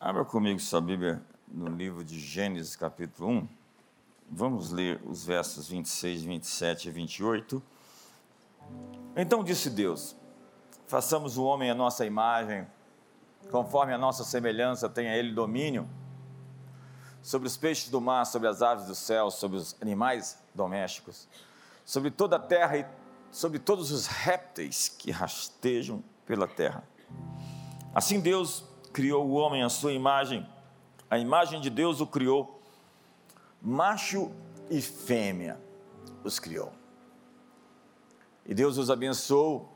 Abra comigo sua Bíblia no livro de Gênesis, capítulo 1. Vamos ler os versos 26, 27 e 28. Então disse Deus: Façamos o homem a nossa imagem, conforme a nossa semelhança, tenha ele domínio sobre os peixes do mar, sobre as aves do céu, sobre os animais domésticos, sobre toda a terra e sobre todos os répteis que rastejam pela terra. Assim Deus criou o homem à sua imagem, a imagem de Deus o criou, macho e fêmea os criou. E Deus os abençoou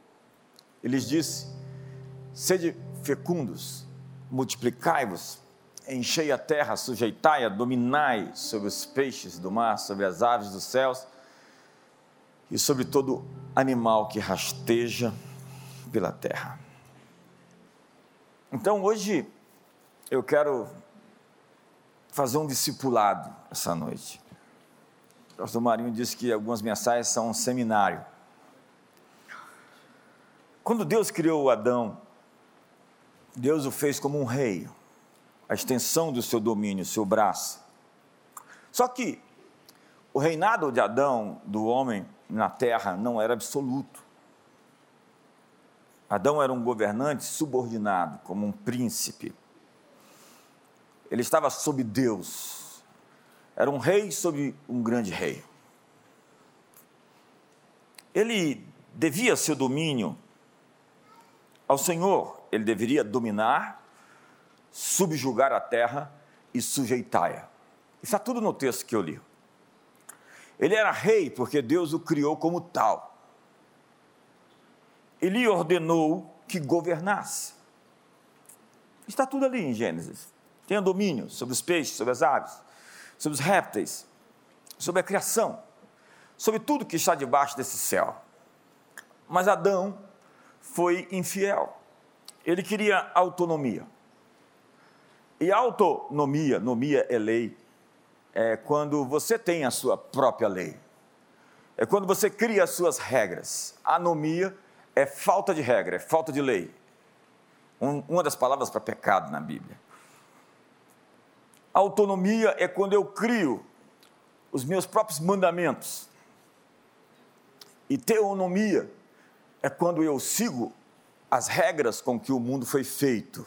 e lhes disse: Sede fecundos, multiplicai-vos, enchei a terra, sujeitai-a, dominai sobre os peixes do mar, sobre as aves dos céus e sobre todo animal que rasteja pela terra. Então hoje eu quero fazer um discipulado essa noite. O pastor Marinho disse que algumas mensagens são um seminário. Quando Deus criou Adão, Deus o fez como um rei, a extensão do seu domínio, seu braço. Só que o reinado de Adão, do homem na terra, não era absoluto. Adão era um governante subordinado, como um príncipe. Ele estava sob Deus. Era um rei sobre um grande rei. Ele devia seu domínio ao Senhor. Ele deveria dominar, subjugar a terra e sujeitá-la. Está tudo no texto que eu li. Ele era rei porque Deus o criou como tal ele ordenou que governasse. Está tudo ali em Gênesis. Tenha domínio sobre os peixes, sobre as aves, sobre os répteis, sobre a criação, sobre tudo que está debaixo desse céu. Mas Adão foi infiel. Ele queria autonomia. E autonomia, nomia é lei, é quando você tem a sua própria lei. É quando você cria as suas regras. Anomia é falta de regra, é falta de lei. Um, uma das palavras para pecado na Bíblia. Autonomia é quando eu crio os meus próprios mandamentos. E teonomia é quando eu sigo as regras com que o mundo foi feito,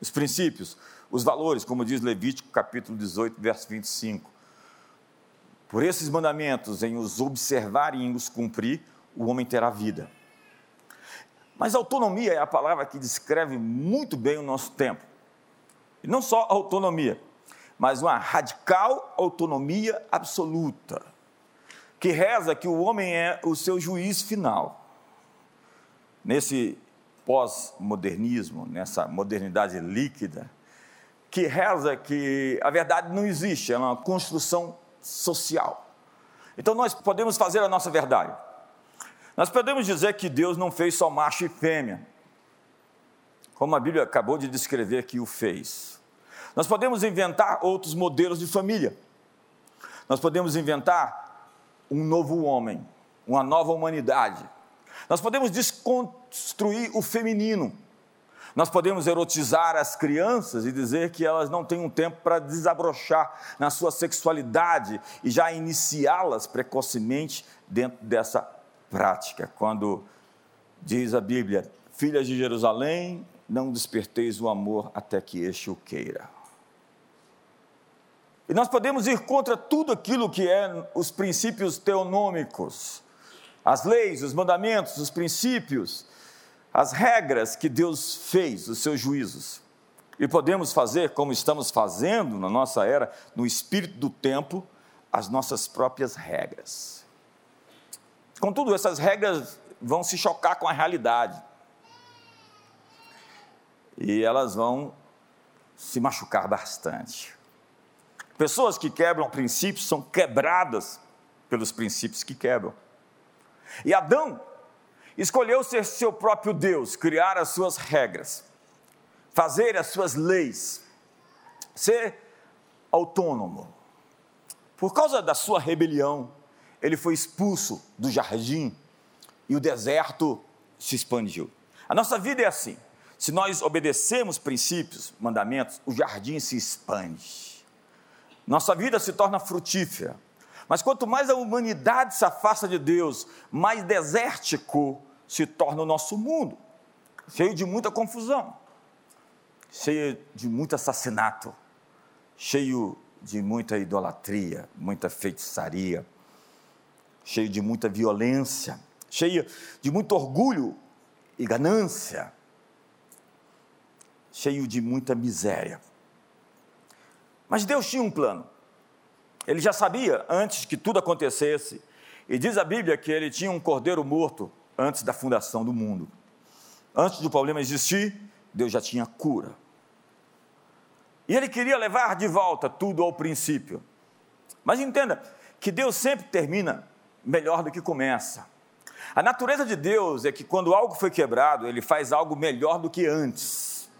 os princípios, os valores, como diz Levítico capítulo 18, verso 25. Por esses mandamentos, em os observar e em os cumprir, o homem terá vida. Mas autonomia é a palavra que descreve muito bem o nosso tempo. E não só autonomia, mas uma radical autonomia absoluta, que reza que o homem é o seu juiz final. Nesse pós-modernismo, nessa modernidade líquida, que reza que a verdade não existe, é uma construção social. Então nós podemos fazer a nossa verdade nós podemos dizer que Deus não fez só macho e fêmea, como a Bíblia acabou de descrever que o fez. Nós podemos inventar outros modelos de família. Nós podemos inventar um novo homem, uma nova humanidade. Nós podemos desconstruir o feminino. Nós podemos erotizar as crianças e dizer que elas não têm um tempo para desabrochar na sua sexualidade e já iniciá-las precocemente dentro dessa prática, quando diz a Bíblia: Filhas de Jerusalém, não desperteis o amor até que este o queira. E nós podemos ir contra tudo aquilo que é os princípios teonômicos, as leis, os mandamentos, os princípios, as regras que Deus fez, os seus juízos. E podemos fazer, como estamos fazendo na nossa era, no espírito do tempo, as nossas próprias regras. Contudo, essas regras vão se chocar com a realidade. E elas vão se machucar bastante. Pessoas que quebram princípios são quebradas pelos princípios que quebram. E Adão escolheu ser seu próprio Deus, criar as suas regras, fazer as suas leis, ser autônomo. Por causa da sua rebelião, ele foi expulso do jardim e o deserto se expandiu. A nossa vida é assim. se nós obedecemos princípios, mandamentos, o jardim se expande. Nossa vida se torna frutífera. Mas quanto mais a humanidade se afasta de Deus, mais desértico se torna o nosso mundo cheio de muita confusão, cheio de muito assassinato, cheio de muita idolatria, muita feitiçaria, cheio de muita violência, cheio de muito orgulho e ganância, cheio de muita miséria. Mas Deus tinha um plano. Ele já sabia antes que tudo acontecesse, e diz a Bíblia que ele tinha um cordeiro morto antes da fundação do mundo. Antes do problema existir, Deus já tinha cura. E ele queria levar de volta tudo ao princípio. Mas entenda que Deus sempre termina melhor do que começa. A natureza de Deus é que quando algo foi quebrado, ele faz algo melhor do que antes.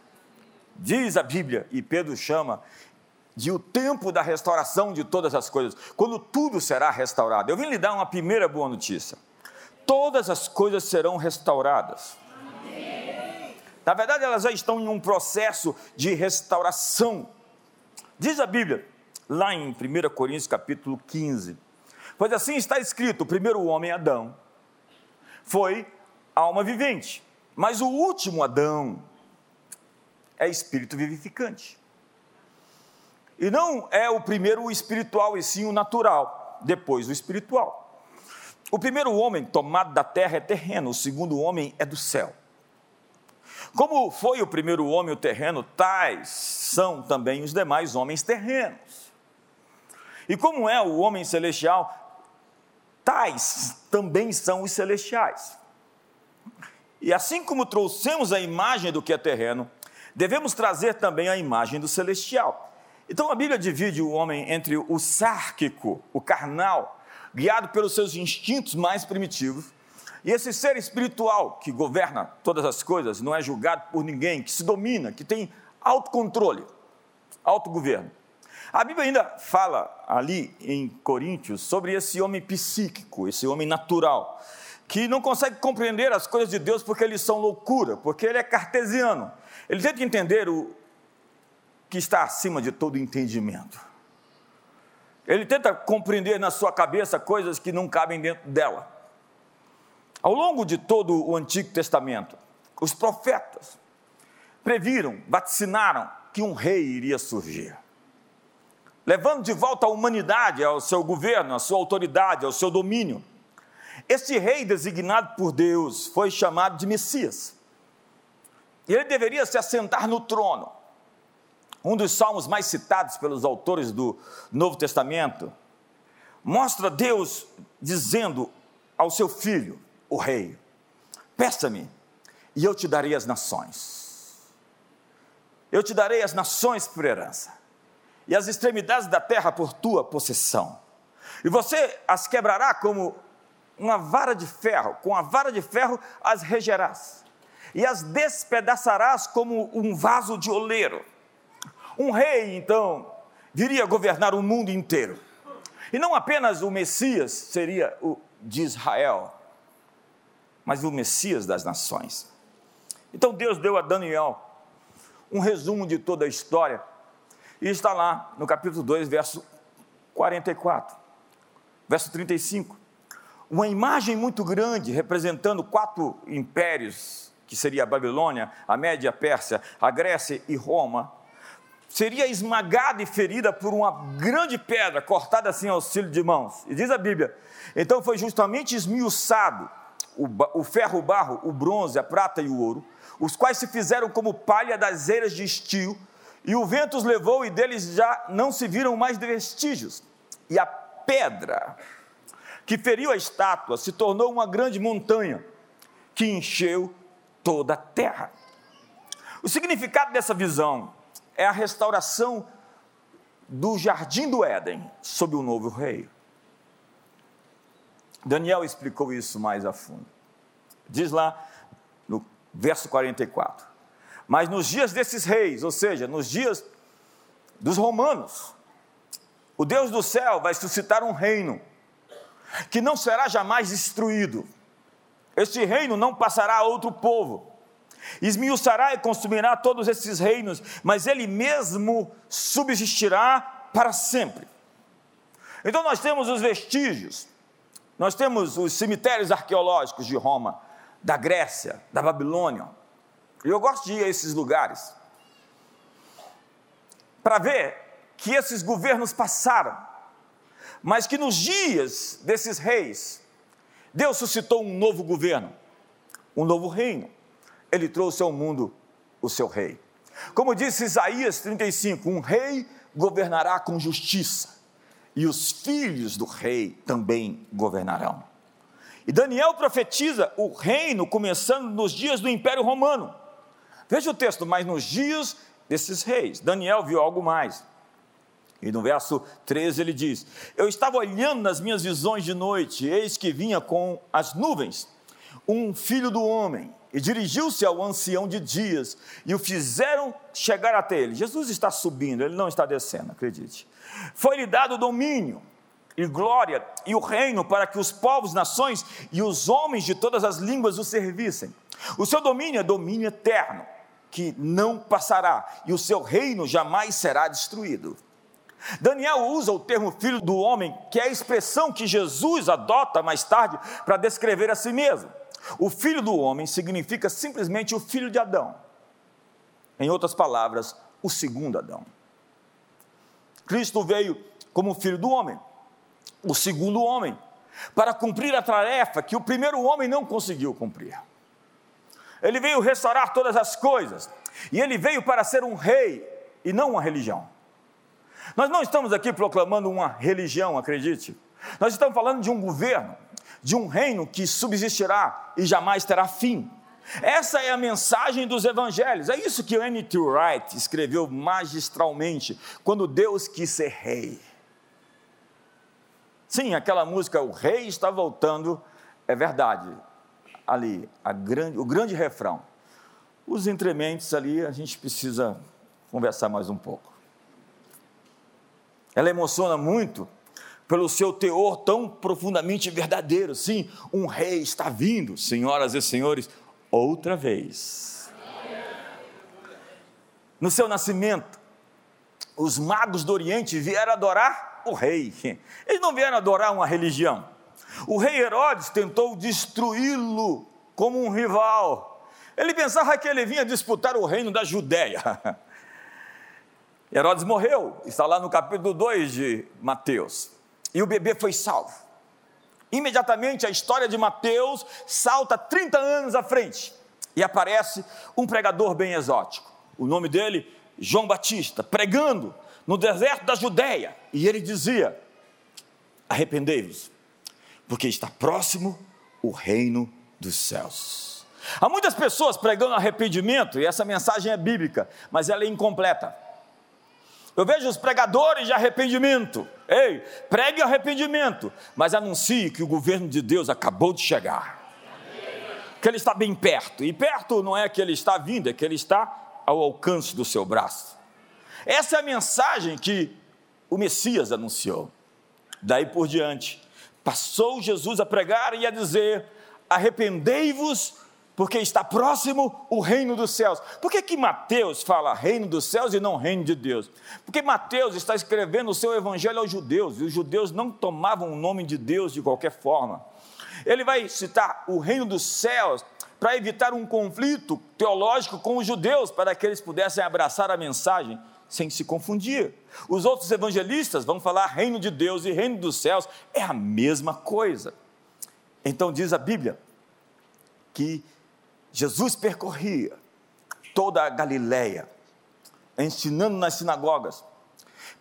Diz a Bíblia, e Pedro chama de o tempo da restauração de todas as coisas, quando tudo será restaurado. Eu vim lhe dar uma primeira boa notícia: todas as coisas serão restauradas. Na verdade, elas já estão em um processo de restauração. Diz a Bíblia, lá em 1 Coríntios capítulo 15, pois assim está escrito: o primeiro homem, Adão, foi alma vivente, mas o último Adão é espírito vivificante. E não é o primeiro o espiritual, e sim o natural, depois o espiritual. O primeiro homem tomado da terra é terreno, o segundo homem é do céu. Como foi o primeiro homem o terreno, tais são também os demais homens terrenos. E como é o homem celestial, tais também são os celestiais. E assim como trouxemos a imagem do que é terreno, devemos trazer também a imagem do celestial. Então a Bíblia divide o homem entre o sárquico, o carnal, guiado pelos seus instintos mais primitivos, e esse ser espiritual que governa todas as coisas, não é julgado por ninguém, que se domina, que tem autocontrole, autogoverno. A Bíblia ainda fala ali em Coríntios sobre esse homem psíquico, esse homem natural, que não consegue compreender as coisas de Deus porque eles são loucura, porque ele é cartesiano. Ele tenta entender o que está acima de todo entendimento. Ele tenta compreender na sua cabeça coisas que não cabem dentro dela. Ao longo de todo o Antigo Testamento, os profetas previram, vaticinaram que um rei iria surgir, levando de volta a humanidade ao seu governo, à sua autoridade, ao seu domínio. Este rei designado por Deus foi chamado de Messias. E ele deveria se assentar no trono. Um dos salmos mais citados pelos autores do Novo Testamento mostra Deus dizendo ao seu filho: o rei: Peça-me, e eu te darei as nações. Eu te darei as nações por herança, e as extremidades da terra por tua possessão. E você as quebrará como uma vara de ferro, com a vara de ferro as regerás, e as despedaçarás como um vaso de oleiro. Um rei, então, viria governar o mundo inteiro. E não apenas o Messias seria o de Israel, mas o Messias das nações. Então Deus deu a Daniel um resumo de toda a história, e está lá no capítulo 2, verso 44, verso 35. Uma imagem muito grande representando quatro impérios, que seria a Babilônia, a Média Pérsia, a Grécia e Roma, seria esmagada e ferida por uma grande pedra cortada assim ao auxílio de mãos. E diz a Bíblia: então foi justamente esmiuçado o, o ferro, o barro, o bronze, a prata e o ouro, os quais se fizeram como palha das eiras de estio, e o vento os levou, e deles já não se viram mais vestígios. E a pedra que feriu a estátua se tornou uma grande montanha, que encheu toda a terra. O significado dessa visão é a restauração do jardim do Éden sob o novo rei. Daniel explicou isso mais a fundo. Diz lá no verso 44. Mas nos dias desses reis, ou seja, nos dias dos romanos, o Deus do céu vai suscitar um reino que não será jamais destruído. Este reino não passará a outro povo. esmiuçará e consumirá todos esses reinos, mas ele mesmo subsistirá para sempre. Então nós temos os vestígios, nós temos os cemitérios arqueológicos de Roma, da Grécia, da Babilônia. Eu gosto de ir a esses lugares para ver que esses governos passaram, mas que nos dias desses reis, Deus suscitou um novo governo, um novo reino. Ele trouxe ao mundo o seu rei. Como disse Isaías 35, um rei governará com justiça, e os filhos do rei também governarão. E Daniel profetiza o reino começando nos dias do Império Romano. Veja o texto, mas nos dias desses reis. Daniel viu algo mais. E no verso 13 ele diz: Eu estava olhando nas minhas visões de noite, eis que vinha com as nuvens um filho do homem, e dirigiu-se ao ancião de dias, e o fizeram chegar até ele. Jesus está subindo, ele não está descendo, acredite. Foi-lhe dado domínio e glória e o reino para que os povos, nações e os homens de todas as línguas o servissem. O seu domínio é domínio eterno, que não passará, e o seu reino jamais será destruído. Daniel usa o termo filho do homem, que é a expressão que Jesus adota mais tarde para descrever a si mesmo. O filho do homem significa simplesmente o filho de Adão. Em outras palavras, o segundo Adão. Cristo veio como filho do homem, o segundo homem, para cumprir a tarefa que o primeiro homem não conseguiu cumprir. Ele veio restaurar todas as coisas, e ele veio para ser um rei e não uma religião. Nós não estamos aqui proclamando uma religião, acredite. Nós estamos falando de um governo, de um reino que subsistirá e jamais terá fim. Essa é a mensagem dos evangelhos. É isso que N.T. Wright escreveu magistralmente quando Deus quis ser rei. Sim, aquela música O Rei está voltando, é verdade. Ali, grande, o grande refrão. Os entrementes ali, a gente precisa conversar mais um pouco. Ela emociona muito pelo seu teor tão profundamente verdadeiro. Sim, um rei está vindo, senhoras e senhores, outra vez. No seu nascimento, os magos do Oriente vieram adorar o rei. Eles não vieram adorar uma religião. O rei Herodes tentou destruí-lo como um rival. Ele pensava que ele vinha disputar o reino da Judéia. Herodes morreu, está lá no capítulo 2 de Mateus. E o bebê foi salvo. Imediatamente a história de Mateus salta 30 anos à frente e aparece um pregador bem exótico. O nome dele, João Batista, pregando no deserto da Judéia. E ele dizia: Arrependei-vos, porque está próximo o reino dos céus. Há muitas pessoas pregando arrependimento, e essa mensagem é bíblica, mas ela é incompleta. Eu vejo os pregadores de arrependimento. Ei, pregue arrependimento, mas anuncie que o governo de Deus acabou de chegar. Que ele está bem perto. E perto não é que ele está vindo, é que ele está ao alcance do seu braço. Essa é a mensagem que o Messias anunciou. Daí por diante, passou Jesus a pregar e a dizer: arrependei-vos porque está próximo o reino dos céus. Por que, que Mateus fala reino dos céus e não reino de Deus? Porque Mateus está escrevendo o seu evangelho aos judeus, e os judeus não tomavam o nome de Deus de qualquer forma. Ele vai citar o reino dos céus para evitar um conflito teológico com os judeus, para que eles pudessem abraçar a mensagem sem se confundir. Os outros evangelistas vão falar reino de Deus e reino dos céus, é a mesma coisa. Então diz a Bíblia que Jesus percorria toda a Galiléia, ensinando nas sinagogas,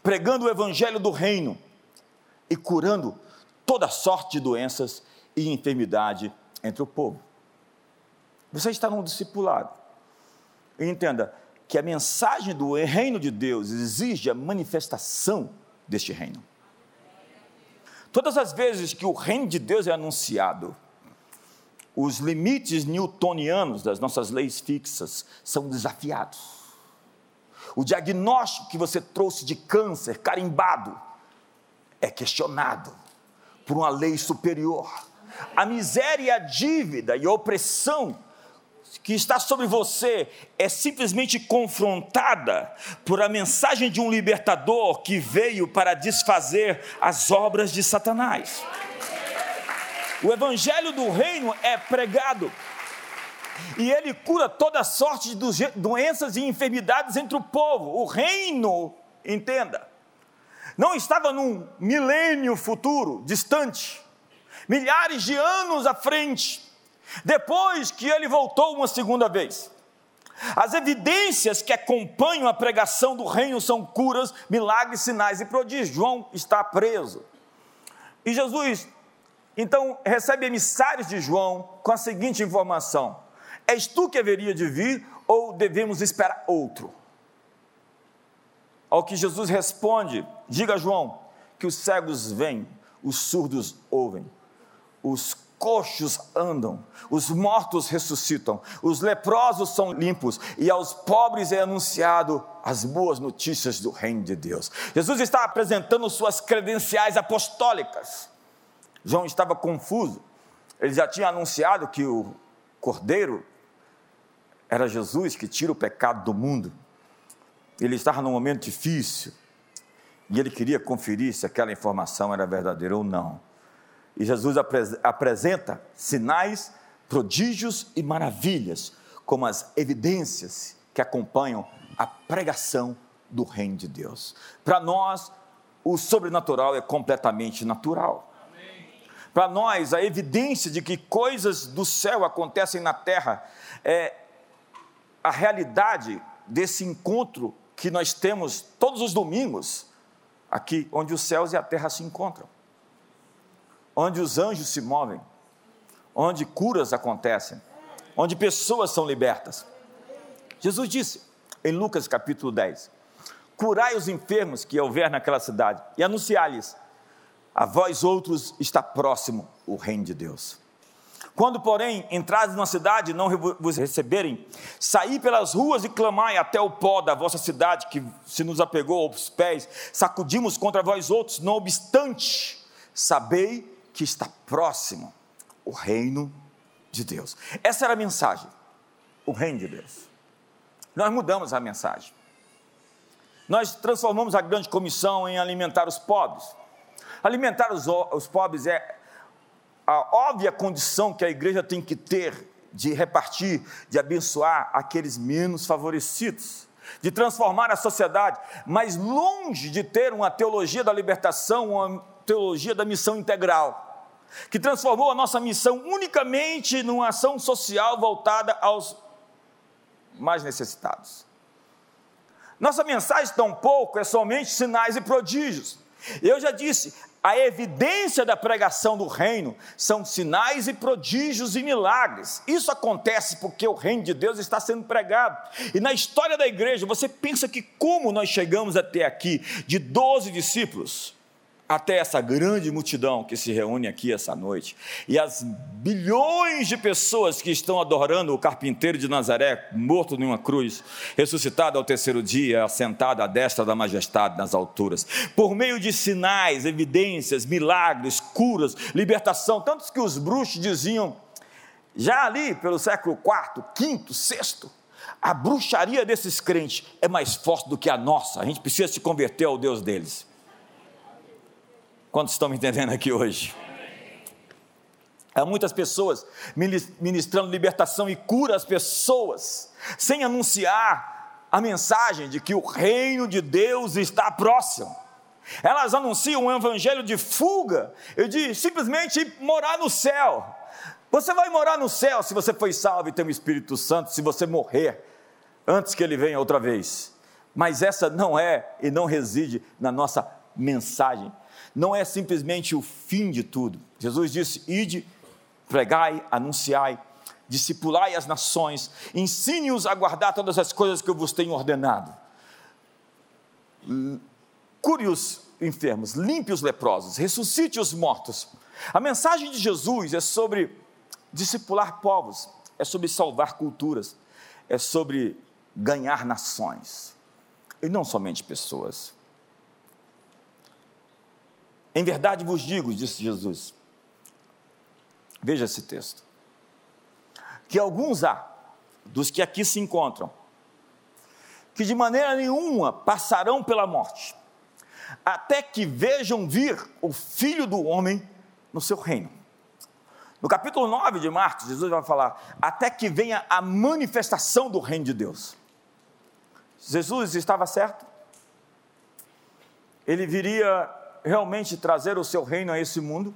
pregando o evangelho do reino e curando toda sorte de doenças e enfermidade entre o povo. Você está num discipulado. Entenda que a mensagem do reino de Deus exige a manifestação deste reino. Todas as vezes que o reino de Deus é anunciado, os limites newtonianos das nossas leis fixas são desafiados. O diagnóstico que você trouxe de câncer carimbado é questionado por uma lei superior. A miséria, a dívida e a opressão que está sobre você é simplesmente confrontada por a mensagem de um libertador que veio para desfazer as obras de Satanás. O evangelho do reino é pregado e ele cura toda sorte de doenças e enfermidades entre o povo. O reino, entenda, não estava num milênio futuro, distante, milhares de anos à frente, depois que ele voltou uma segunda vez. As evidências que acompanham a pregação do reino são curas, milagres, sinais e prodígios. João está preso. E Jesus, então, recebe emissários de João com a seguinte informação: És tu que haveria de vir ou devemos esperar outro? Ao que Jesus responde: Diga a João que os cegos vêm, os surdos ouvem, os coxos andam, os mortos ressuscitam, os leprosos são limpos e aos pobres é anunciado as boas notícias do reino de Deus. Jesus está apresentando suas credenciais apostólicas. João estava confuso. Ele já tinha anunciado que o Cordeiro era Jesus que tira o pecado do mundo. Ele estava num momento difícil e ele queria conferir se aquela informação era verdadeira ou não. E Jesus apresenta sinais, prodígios e maravilhas como as evidências que acompanham a pregação do reino de Deus. Para nós, o sobrenatural é completamente natural. Para nós, a evidência de que coisas do céu acontecem na terra é a realidade desse encontro que nós temos todos os domingos, aqui, onde os céus e a terra se encontram, onde os anjos se movem, onde curas acontecem, onde pessoas são libertas. Jesus disse em Lucas capítulo 10: Curai os enfermos que houver naquela cidade e anunciai-lhes: a vós outros está próximo o reino de Deus. Quando, porém, entrares numa cidade e não vos receberem, saí pelas ruas e clamai até o pó da vossa cidade, que se nos apegou aos pés, sacudimos contra vós outros, não obstante, sabei que está próximo o reino de Deus. Essa era a mensagem, o reino de Deus. Nós mudamos a mensagem. Nós transformamos a grande comissão em alimentar os pobres. Alimentar os, os pobres é a óbvia condição que a igreja tem que ter de repartir, de abençoar aqueles menos favorecidos, de transformar a sociedade, mas longe de ter uma teologia da libertação, uma teologia da missão integral, que transformou a nossa missão unicamente numa ação social voltada aos mais necessitados. Nossa mensagem, tampouco, é somente sinais e prodígios. Eu já disse, a evidência da pregação do reino são sinais e prodígios e milagres. Isso acontece porque o reino de Deus está sendo pregado. E na história da igreja, você pensa que como nós chegamos até aqui de 12 discípulos, até essa grande multidão que se reúne aqui essa noite, e as bilhões de pessoas que estão adorando o carpinteiro de Nazaré, morto numa cruz, ressuscitado ao terceiro dia, assentado à destra da majestade nas alturas, por meio de sinais, evidências, milagres, curas, libertação, tantos que os bruxos diziam, já ali pelo século IV, V, VI, a bruxaria desses crentes é mais forte do que a nossa, a gente precisa se converter ao Deus deles. Quantos estão me entendendo aqui hoje? Há muitas pessoas ministrando libertação e cura às pessoas, sem anunciar a mensagem de que o reino de Deus está próximo. Elas anunciam um evangelho de fuga e de simplesmente morar no céu. Você vai morar no céu se você foi salvo e tem o Espírito Santo, se você morrer antes que ele venha outra vez. Mas essa não é e não reside na nossa mensagem não é simplesmente o fim de tudo. Jesus disse: ide, pregai, anunciai, discipulai as nações, ensine-os a guardar todas as coisas que eu vos tenho ordenado. Cure os enfermos, limpe os leprosos, ressuscite os mortos. A mensagem de Jesus é sobre discipular povos, é sobre salvar culturas, é sobre ganhar nações, e não somente pessoas. Em verdade vos digo, disse Jesus, veja esse texto, que alguns há dos que aqui se encontram, que de maneira nenhuma passarão pela morte, até que vejam vir o Filho do Homem no seu reino. No capítulo 9 de Marcos, Jesus vai falar: até que venha a manifestação do reino de Deus. Jesus estava certo? Ele viria realmente trazer o seu reino a esse mundo?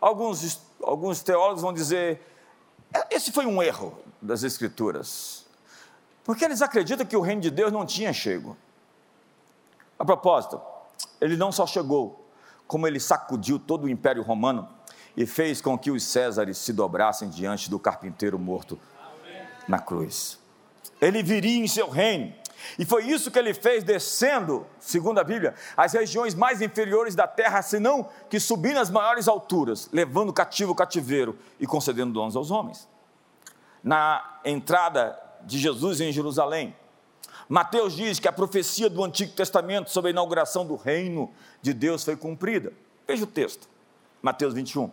Alguns, alguns teólogos vão dizer: é, esse foi um erro das Escrituras, porque eles acreditam que o reino de Deus não tinha chego. A propósito, ele não só chegou, como ele sacudiu todo o Império Romano e fez com que os Césares se dobrassem diante do carpinteiro morto na cruz. Ele viria em seu reino, e foi isso que ele fez descendo, segundo a Bíblia, as regiões mais inferiores da terra, senão que subindo as maiores alturas, levando cativo o cativeiro e concedendo dons aos homens. Na entrada de Jesus em Jerusalém, Mateus diz que a profecia do Antigo Testamento sobre a inauguração do reino de Deus foi cumprida. Veja o texto, Mateus 21.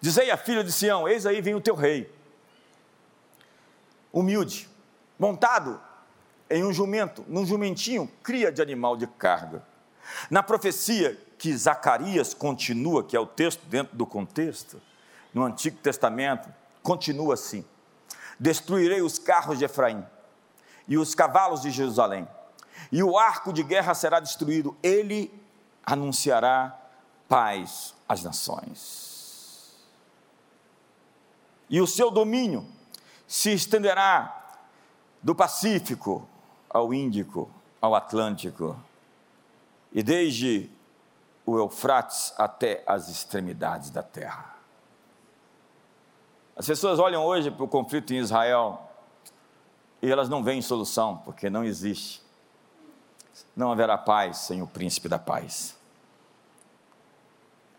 Dizei à filha de Sião: Eis aí vem o teu rei, humilde, montado em um jumento, num jumentinho, cria de animal de carga. Na profecia que Zacarias continua, que é o texto dentro do contexto, no Antigo Testamento, continua assim: Destruirei os carros de Efraim e os cavalos de Jerusalém, e o arco de guerra será destruído, ele anunciará paz às nações. E o seu domínio se estenderá do Pacífico ao Índico, ao Atlântico, e desde o Eufrates até as extremidades da terra. As pessoas olham hoje para o conflito em Israel e elas não veem solução, porque não existe. Não haverá paz sem o príncipe da paz.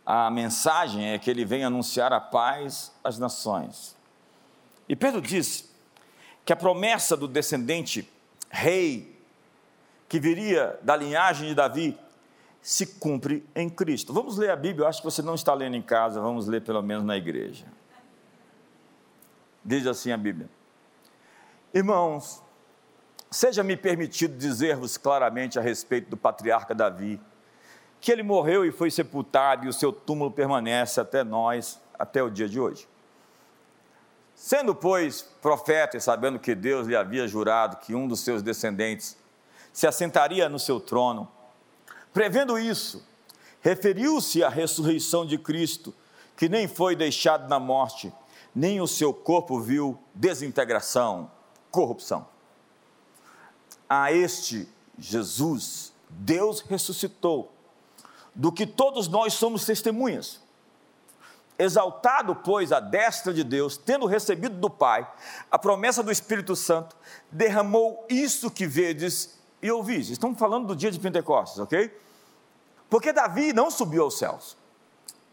A mensagem é que ele vem anunciar a paz às nações. E Pedro diz que a promessa do descendente rei que viria da linhagem de Davi se cumpre em Cristo. Vamos ler a Bíblia, eu acho que você não está lendo em casa, vamos ler pelo menos na igreja. Diz assim a Bíblia: Irmãos, seja-me permitido dizer-vos claramente a respeito do patriarca Davi, que ele morreu e foi sepultado, e o seu túmulo permanece até nós, até o dia de hoje. Sendo, pois, profeta e sabendo que Deus lhe havia jurado que um dos seus descendentes se assentaria no seu trono, prevendo isso, referiu-se à ressurreição de Cristo, que nem foi deixado na morte, nem o seu corpo viu desintegração, corrupção. A este Jesus, Deus ressuscitou, do que todos nós somos testemunhas exaltado, pois, à destra de Deus, tendo recebido do Pai a promessa do Espírito Santo, derramou isso que vedes e ouvis. Estamos falando do dia de Pentecostes, ok? Porque Davi não subiu aos céus,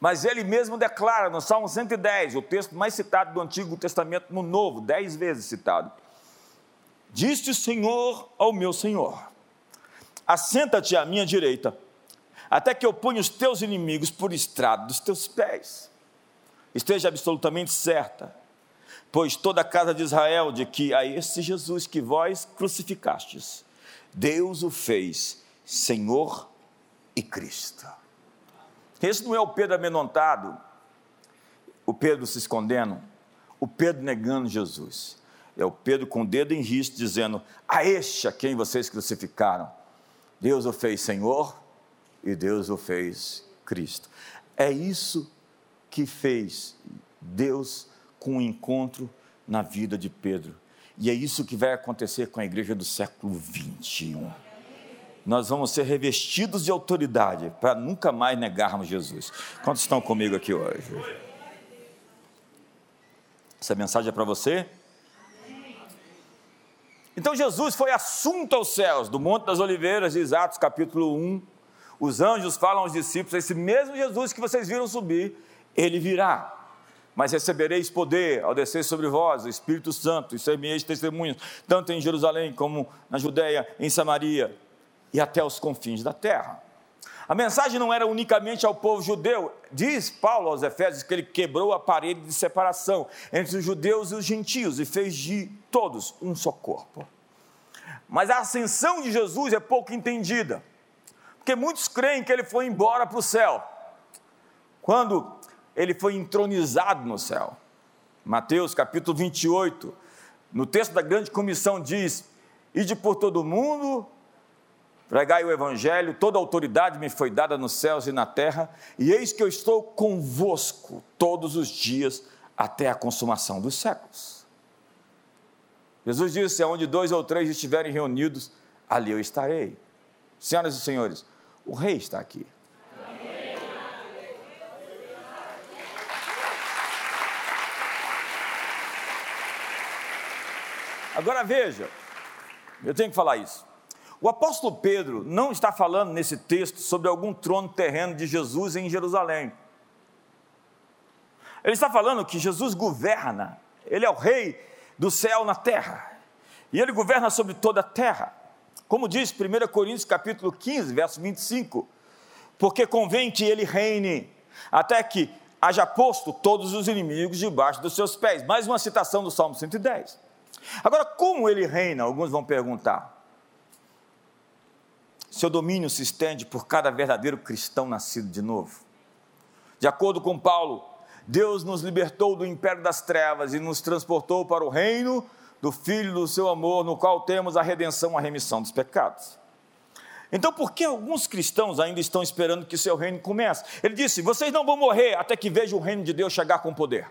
mas ele mesmo declara no Salmo 110, o texto mais citado do Antigo Testamento no Novo, dez vezes citado: Diste o Senhor ao meu Senhor: Assenta-te à minha direita, até que eu ponha os teus inimigos por estrado dos teus pés esteja absolutamente certa, pois toda a casa de Israel, de que a esse Jesus que vós crucificastes, Deus o fez Senhor e Cristo. Esse não é o Pedro amedrontado, o Pedro se escondendo, o Pedro negando Jesus. É o Pedro com o dedo em risco, dizendo: A este a quem vocês crucificaram, Deus o fez Senhor e Deus o fez Cristo. É isso que fez Deus com o um encontro na vida de Pedro. E é isso que vai acontecer com a igreja do século 21. Nós vamos ser revestidos de autoridade para nunca mais negarmos Jesus. Quantos estão comigo aqui hoje? Essa mensagem é para você? Então Jesus foi assunto aos céus, do Monte das Oliveiras, de Atos capítulo 1. Os anjos falam aos discípulos, esse mesmo Jesus que vocês viram subir, ele virá. Mas recebereis poder ao descer sobre vós o Espírito Santo, e ser-me-eis testemunhas, tanto em Jerusalém como na Judéia, em Samaria e até os confins da terra. A mensagem não era unicamente ao povo judeu. Diz Paulo aos Efésios que ele quebrou a parede de separação entre os judeus e os gentios e fez de todos um só corpo. Mas a ascensão de Jesus é pouco entendida, porque muitos creem que ele foi embora para o céu, quando ele foi entronizado no céu. Mateus capítulo 28, no texto da grande comissão diz: Ide por todo o mundo Pregai o Evangelho, toda autoridade me foi dada nos céus e na terra, e eis que eu estou convosco todos os dias até a consumação dos séculos. Jesus disse: Onde dois ou três estiverem reunidos, ali eu estarei. Senhoras e senhores, o Rei está aqui. Agora veja, eu tenho que falar isso. O apóstolo Pedro não está falando nesse texto sobre algum trono terreno de Jesus em Jerusalém. Ele está falando que Jesus governa, ele é o rei do céu na terra. E ele governa sobre toda a terra. Como diz 1 Coríntios capítulo 15, verso 25, porque convém que ele reine até que haja posto todos os inimigos debaixo dos seus pés. Mais uma citação do Salmo 110. Agora, como ele reina? Alguns vão perguntar. Seu domínio se estende por cada verdadeiro cristão nascido de novo. De acordo com Paulo, Deus nos libertou do império das trevas e nos transportou para o reino do Filho do seu amor, no qual temos a redenção, a remissão dos pecados. Então, por que alguns cristãos ainda estão esperando que seu reino comece? Ele disse: Vocês não vão morrer até que vejam o reino de Deus chegar com poder.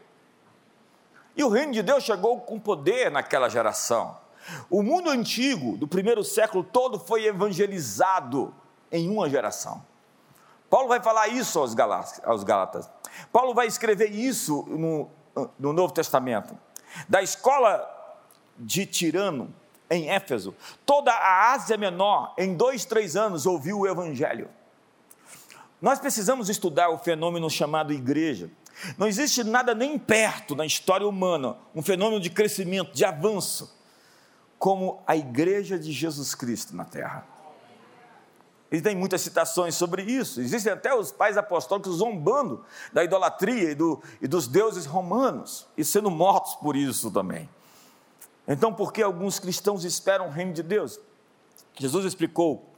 E o reino de Deus chegou com poder naquela geração. O mundo antigo, do primeiro século todo, foi evangelizado em uma geração. Paulo vai falar isso aos, Gálatas. Paulo vai escrever isso no, no Novo Testamento. Da escola de Tirano, em Éfeso, toda a Ásia Menor, em dois, três anos, ouviu o Evangelho. Nós precisamos estudar o fenômeno chamado igreja. Não existe nada nem perto na história humana um fenômeno de crescimento, de avanço, como a igreja de Jesus Cristo na terra. E tem muitas citações sobre isso. Existem até os pais apostólicos zombando da idolatria e, do, e dos deuses romanos e sendo mortos por isso também. Então, por que alguns cristãos esperam o reino de Deus? Jesus explicou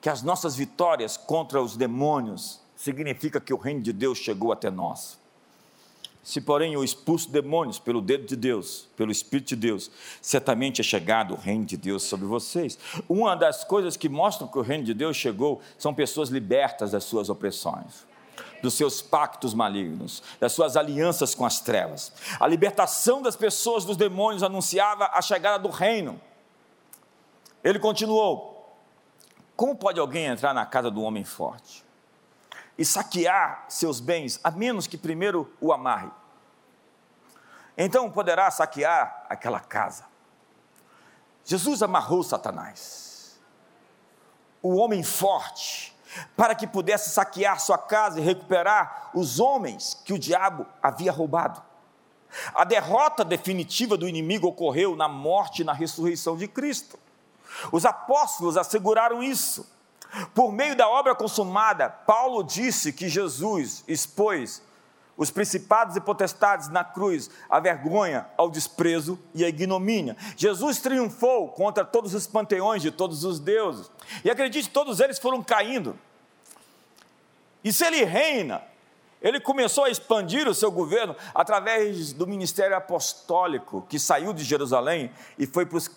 que as nossas vitórias contra os demônios significa que o reino de Deus chegou até nós. Se, porém, eu expulso demônios pelo dedo de Deus, pelo Espírito de Deus, certamente é chegado o reino de Deus sobre vocês. Uma das coisas que mostram que o reino de Deus chegou são pessoas libertas das suas opressões, dos seus pactos malignos, das suas alianças com as trevas. A libertação das pessoas dos demônios anunciava a chegada do reino. Ele continuou: Como pode alguém entrar na casa do homem forte? E saquear seus bens, a menos que primeiro o amarre. Então poderá saquear aquela casa. Jesus amarrou Satanás, o homem forte, para que pudesse saquear sua casa e recuperar os homens que o diabo havia roubado. A derrota definitiva do inimigo ocorreu na morte e na ressurreição de Cristo. Os apóstolos asseguraram isso. Por meio da obra consumada, Paulo disse que Jesus expôs os principados e potestades na cruz, a vergonha, ao desprezo e à ignomínia. Jesus triunfou contra todos os panteões de todos os deuses. E acredite, todos eles foram caindo. E se ele reina, ele começou a expandir o seu governo através do ministério apostólico, que saiu de Jerusalém e foi para os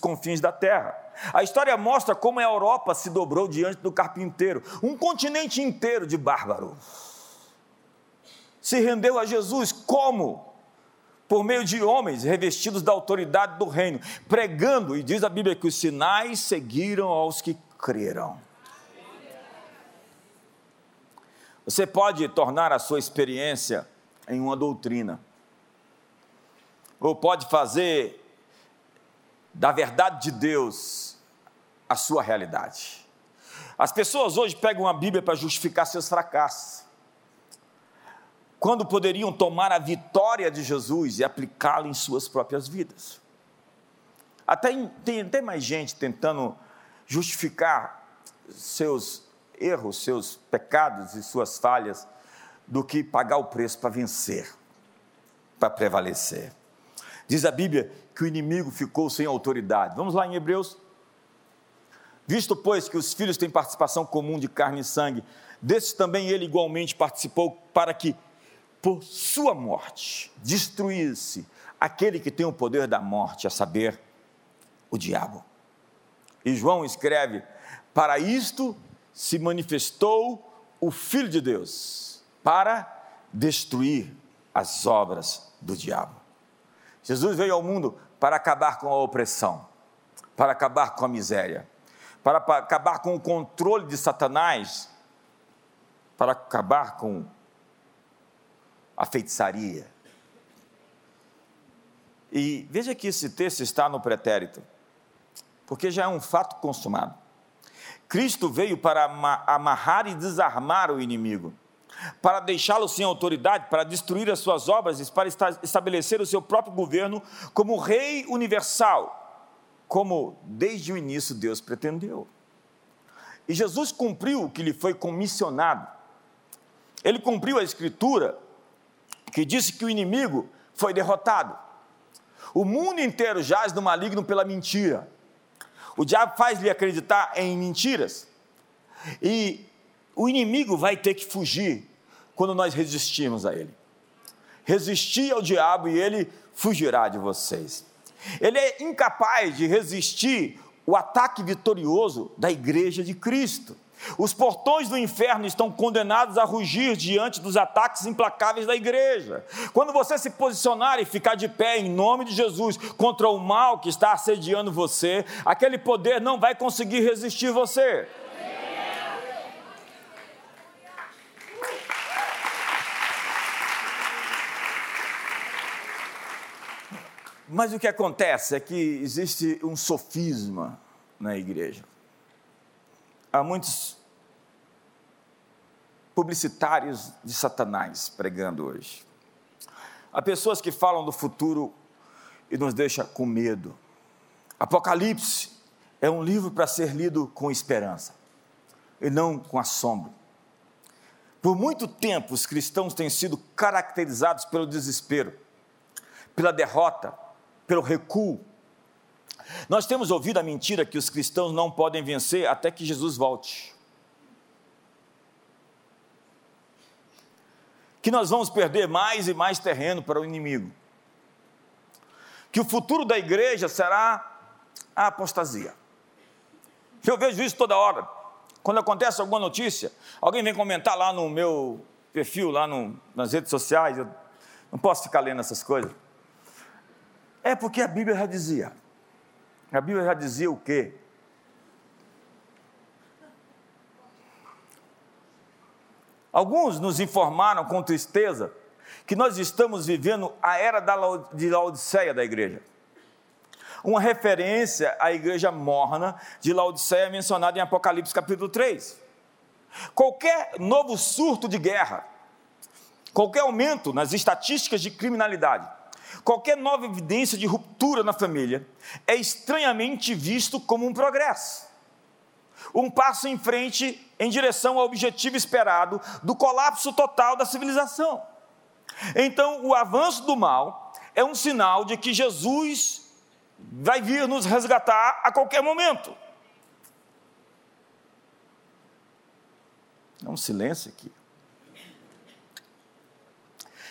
confins da terra. A história mostra como a Europa se dobrou diante do carpinteiro, um continente inteiro de bárbaros. Se rendeu a Jesus como? Por meio de homens revestidos da autoridade do reino, pregando, e diz a Bíblia que os sinais seguiram aos que creram. Você pode tornar a sua experiência em uma doutrina, ou pode fazer da verdade de Deus a sua realidade. As pessoas hoje pegam a Bíblia para justificar seus fracassos, quando poderiam tomar a vitória de Jesus e aplicá-la em suas próprias vidas. Até tem até mais gente tentando justificar seus erros, seus pecados e suas falhas, do que pagar o preço para vencer, para prevalecer. Diz a Bíblia que o inimigo ficou sem autoridade. Vamos lá em Hebreus. Visto, pois, que os filhos têm participação comum de carne e sangue, desses também ele igualmente participou, para que, por sua morte, destruísse aquele que tem o poder da morte, a saber, o diabo. E João escreve: Para isto se manifestou o Filho de Deus, para destruir as obras do diabo. Jesus veio ao mundo para acabar com a opressão, para acabar com a miséria, para acabar com o controle de Satanás, para acabar com a feitiçaria. E veja que esse texto está no pretérito porque já é um fato consumado. Cristo veio para amarrar e desarmar o inimigo, para deixá-lo sem autoridade, para destruir as suas obras e para estabelecer o seu próprio governo como Rei universal, como desde o início Deus pretendeu. E Jesus cumpriu o que lhe foi comissionado. Ele cumpriu a Escritura, que disse que o inimigo foi derrotado. O mundo inteiro jaz no maligno pela mentira. O diabo faz-lhe acreditar em mentiras. E o inimigo vai ter que fugir quando nós resistirmos a ele. Resistir ao diabo e ele fugirá de vocês. Ele é incapaz de resistir o ataque vitorioso da igreja de Cristo. Os portões do inferno estão condenados a rugir diante dos ataques implacáveis da igreja. Quando você se posicionar e ficar de pé em nome de Jesus contra o mal que está assediando você, aquele poder não vai conseguir resistir você. Mas o que acontece é que existe um sofisma na igreja. Há muitos publicitários de Satanás pregando hoje. Há pessoas que falam do futuro e nos deixa com medo. Apocalipse é um livro para ser lido com esperança e não com assombro. Por muito tempo, os cristãos têm sido caracterizados pelo desespero, pela derrota, pelo recuo, nós temos ouvido a mentira que os cristãos não podem vencer até que Jesus volte. Que nós vamos perder mais e mais terreno para o inimigo. Que o futuro da igreja será a apostasia. Eu vejo isso toda hora. Quando acontece alguma notícia, alguém vem comentar lá no meu perfil, lá no, nas redes sociais, eu não posso ficar lendo essas coisas. É porque a Bíblia já dizia: a Bíblia já dizia o quê? Alguns nos informaram com tristeza que nós estamos vivendo a era de Laodiceia da igreja. Uma referência à igreja morna de Laodiceia mencionada em Apocalipse capítulo 3. Qualquer novo surto de guerra, qualquer aumento nas estatísticas de criminalidade, Qualquer nova evidência de ruptura na família é estranhamente visto como um progresso. Um passo em frente em direção ao objetivo esperado do colapso total da civilização. Então, o avanço do mal é um sinal de que Jesus vai vir nos resgatar a qualquer momento. É um silêncio aqui.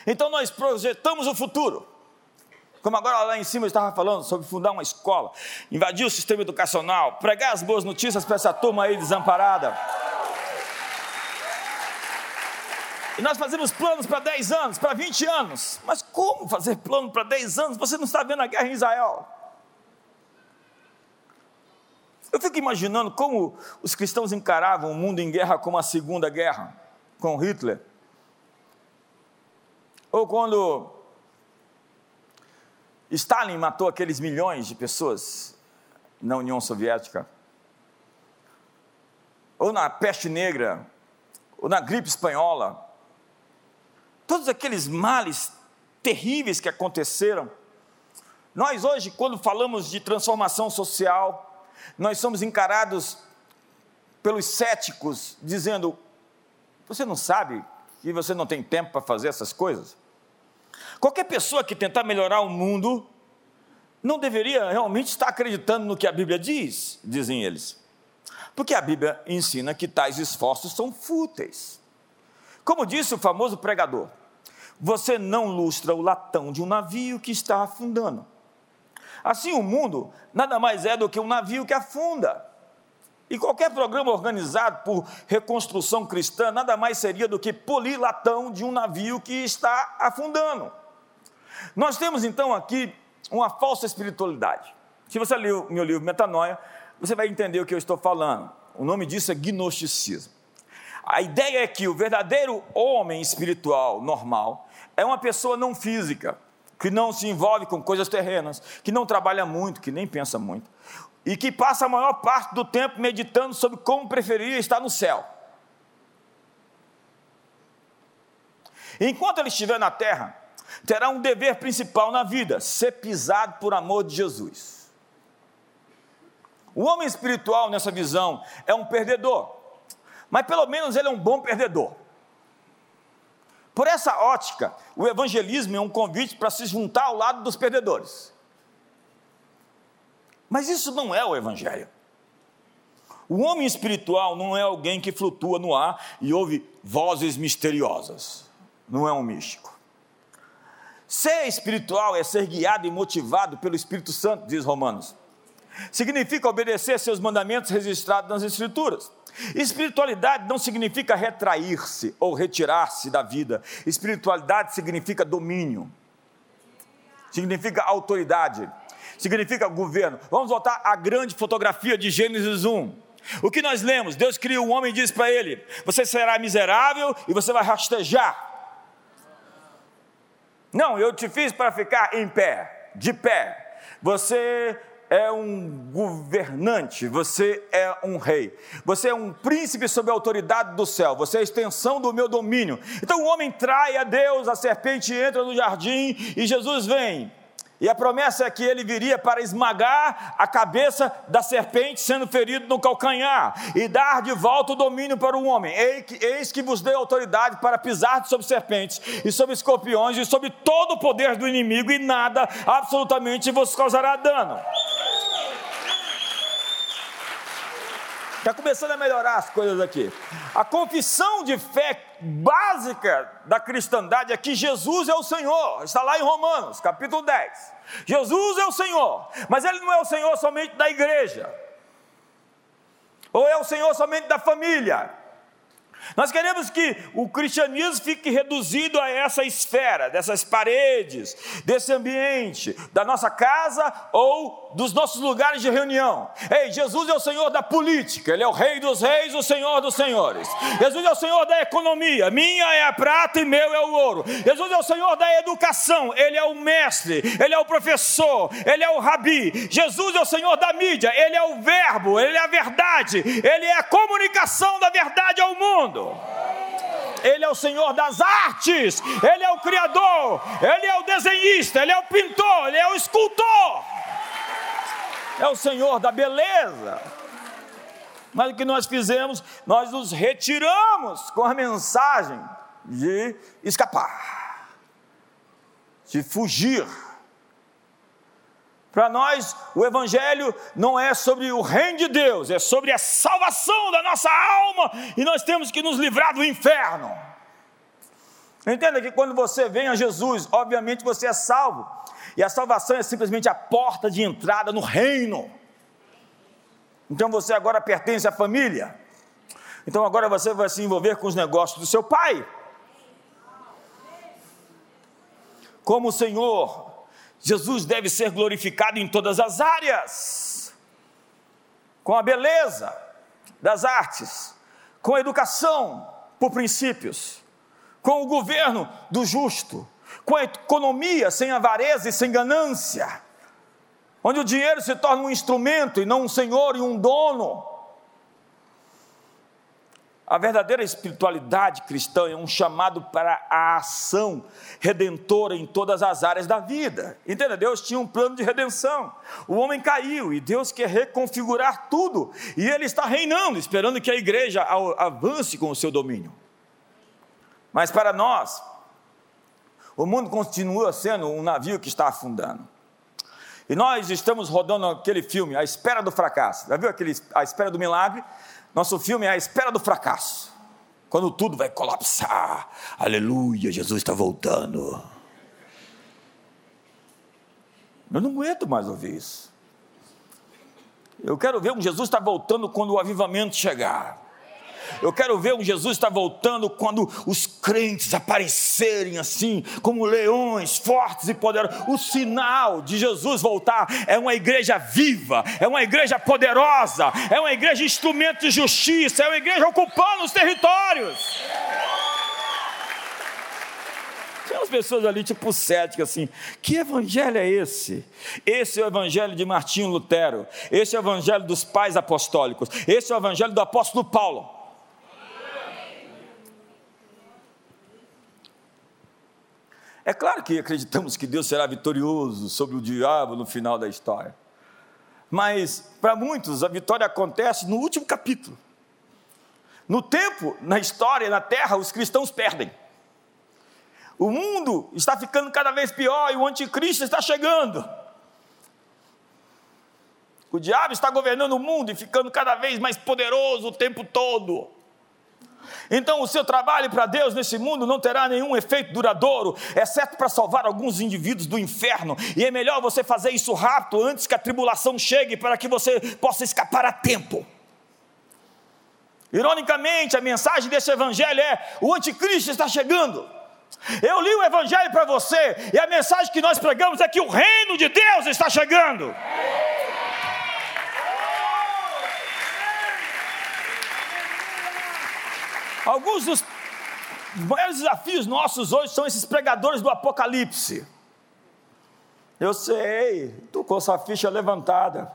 Então nós projetamos o futuro. Como agora lá em cima eu estava falando sobre fundar uma escola, invadir o sistema educacional, pregar as boas notícias para essa turma aí desamparada. E nós fazemos planos para 10 anos, para 20 anos. Mas como fazer plano para 10 anos? Você não está vendo a guerra em Israel. Eu fico imaginando como os cristãos encaravam o mundo em guerra como a Segunda Guerra, com Hitler. Ou quando Stalin matou aqueles milhões de pessoas na União Soviética. Ou na peste negra, ou na gripe espanhola. Todos aqueles males terríveis que aconteceram. Nós hoje, quando falamos de transformação social, nós somos encarados pelos céticos, dizendo: Você não sabe que você não tem tempo para fazer essas coisas? Qualquer pessoa que tentar melhorar o mundo não deveria realmente estar acreditando no que a Bíblia diz, dizem eles. Porque a Bíblia ensina que tais esforços são fúteis. Como disse o famoso pregador, você não lustra o latão de um navio que está afundando. Assim, o mundo nada mais é do que um navio que afunda. E qualquer programa organizado por reconstrução cristã nada mais seria do que polir latão de um navio que está afundando. Nós temos então aqui uma falsa espiritualidade. Se você ler o meu livro Metanoia, você vai entender o que eu estou falando. O nome disso é gnosticismo. A ideia é que o verdadeiro homem espiritual normal é uma pessoa não física, que não se envolve com coisas terrenas, que não trabalha muito, que nem pensa muito, e que passa a maior parte do tempo meditando sobre como preferiria estar no céu. Enquanto ele estiver na terra, terá um dever principal na vida: ser pisado por amor de Jesus. O homem espiritual, nessa visão, é um perdedor, mas pelo menos ele é um bom perdedor. Por essa ótica, o evangelismo é um convite para se juntar ao lado dos perdedores. Mas isso não é o evangelho. O homem espiritual não é alguém que flutua no ar e ouve vozes misteriosas. Não é um místico. Ser espiritual é ser guiado e motivado pelo Espírito Santo, diz Romanos. Significa obedecer seus mandamentos registrados nas Escrituras. Espiritualidade não significa retrair-se ou retirar-se da vida. Espiritualidade significa domínio, significa autoridade, significa governo. Vamos voltar à grande fotografia de Gênesis 1. O que nós lemos? Deus cria o um homem e diz para ele: Você será miserável e você vai rastejar. Não, eu te fiz para ficar em pé, de pé. Você é um governante, você é um rei, você é um príncipe sob a autoridade do céu, você é a extensão do meu domínio. Então o homem trai a Deus, a serpente entra no jardim e Jesus vem. E a promessa é que ele viria para esmagar a cabeça da serpente, sendo ferido no calcanhar, e dar de volta o domínio para o homem. Eis que vos dei autoridade para pisar sobre serpentes, e sobre escorpiões, e sobre todo o poder do inimigo, e nada absolutamente vos causará dano. Está começando a melhorar as coisas aqui. A confissão de fé básica da cristandade é que Jesus é o Senhor. Está lá em Romanos, capítulo 10. Jesus é o Senhor, mas Ele não é o Senhor somente da igreja, ou é o Senhor somente da família. Nós queremos que o cristianismo fique reduzido a essa esfera, dessas paredes, desse ambiente, da nossa casa ou dos nossos lugares de reunião. Ei, Jesus é o Senhor da política, Ele é o Rei dos Reis, o Senhor dos Senhores. Jesus é o Senhor da economia, minha é a prata e meu é o ouro. Jesus é o Senhor da educação, Ele é o mestre, Ele é o professor, Ele é o rabi. Jesus é o Senhor da mídia, Ele é o verbo, Ele é a verdade, Ele é a comunicação da verdade ao mundo. Ele é o Senhor das artes, Ele é o Criador, Ele é o desenhista, Ele é o pintor, Ele é o escultor, é o Senhor da beleza. Mas o que nós fizemos? Nós nos retiramos com a mensagem de escapar, de fugir para nós, o Evangelho não é sobre o reino de Deus, é sobre a salvação da nossa alma e nós temos que nos livrar do inferno. Entenda que quando você vem a Jesus, obviamente você é salvo, e a salvação é simplesmente a porta de entrada no reino. Então você agora pertence à família. Então agora você vai se envolver com os negócios do seu pai. Como o Senhor Jesus deve ser glorificado em todas as áreas, com a beleza das artes, com a educação por princípios, com o governo do justo, com a economia sem avareza e sem ganância, onde o dinheiro se torna um instrumento e não um senhor e um dono. A verdadeira espiritualidade cristã é um chamado para a ação redentora em todas as áreas da vida. Entenda? Deus tinha um plano de redenção. O homem caiu e Deus quer reconfigurar tudo. E Ele está reinando, esperando que a igreja avance com o seu domínio. Mas para nós, o mundo continua sendo um navio que está afundando. E nós estamos rodando aquele filme, A Espera do Fracasso. Já viu aquele A Espera do Milagre? Nosso filme é a espera do fracasso. Quando tudo vai colapsar. Aleluia, Jesus está voltando. Eu não aguento mais ouvir isso. Eu quero ver um Jesus está voltando quando o avivamento chegar. Eu quero ver um Jesus está voltando quando os crentes aparecerem assim, como leões fortes e poderosos. O sinal de Jesus voltar é uma igreja viva, é uma igreja poderosa, é uma igreja instrumento de justiça, é uma igreja ocupando os territórios. Tem umas pessoas ali, tipo céticas, assim: que evangelho é esse? Esse é o evangelho de Martinho Lutero, esse é o evangelho dos pais apostólicos, esse é o evangelho do apóstolo Paulo. É claro que acreditamos que Deus será vitorioso sobre o diabo no final da história. Mas, para muitos, a vitória acontece no último capítulo. No tempo, na história, na terra, os cristãos perdem. O mundo está ficando cada vez pior e o anticristo está chegando. O diabo está governando o mundo e ficando cada vez mais poderoso o tempo todo. Então, o seu trabalho para Deus nesse mundo não terá nenhum efeito duradouro, exceto para salvar alguns indivíduos do inferno. E é melhor você fazer isso rápido, antes que a tribulação chegue, para que você possa escapar a tempo. Ironicamente, a mensagem desse evangelho é: o anticristo está chegando. Eu li o evangelho para você, e a mensagem que nós pregamos é que o reino de Deus está chegando. Alguns dos maiores desafios nossos hoje são esses pregadores do Apocalipse. Eu sei, estou com essa ficha levantada.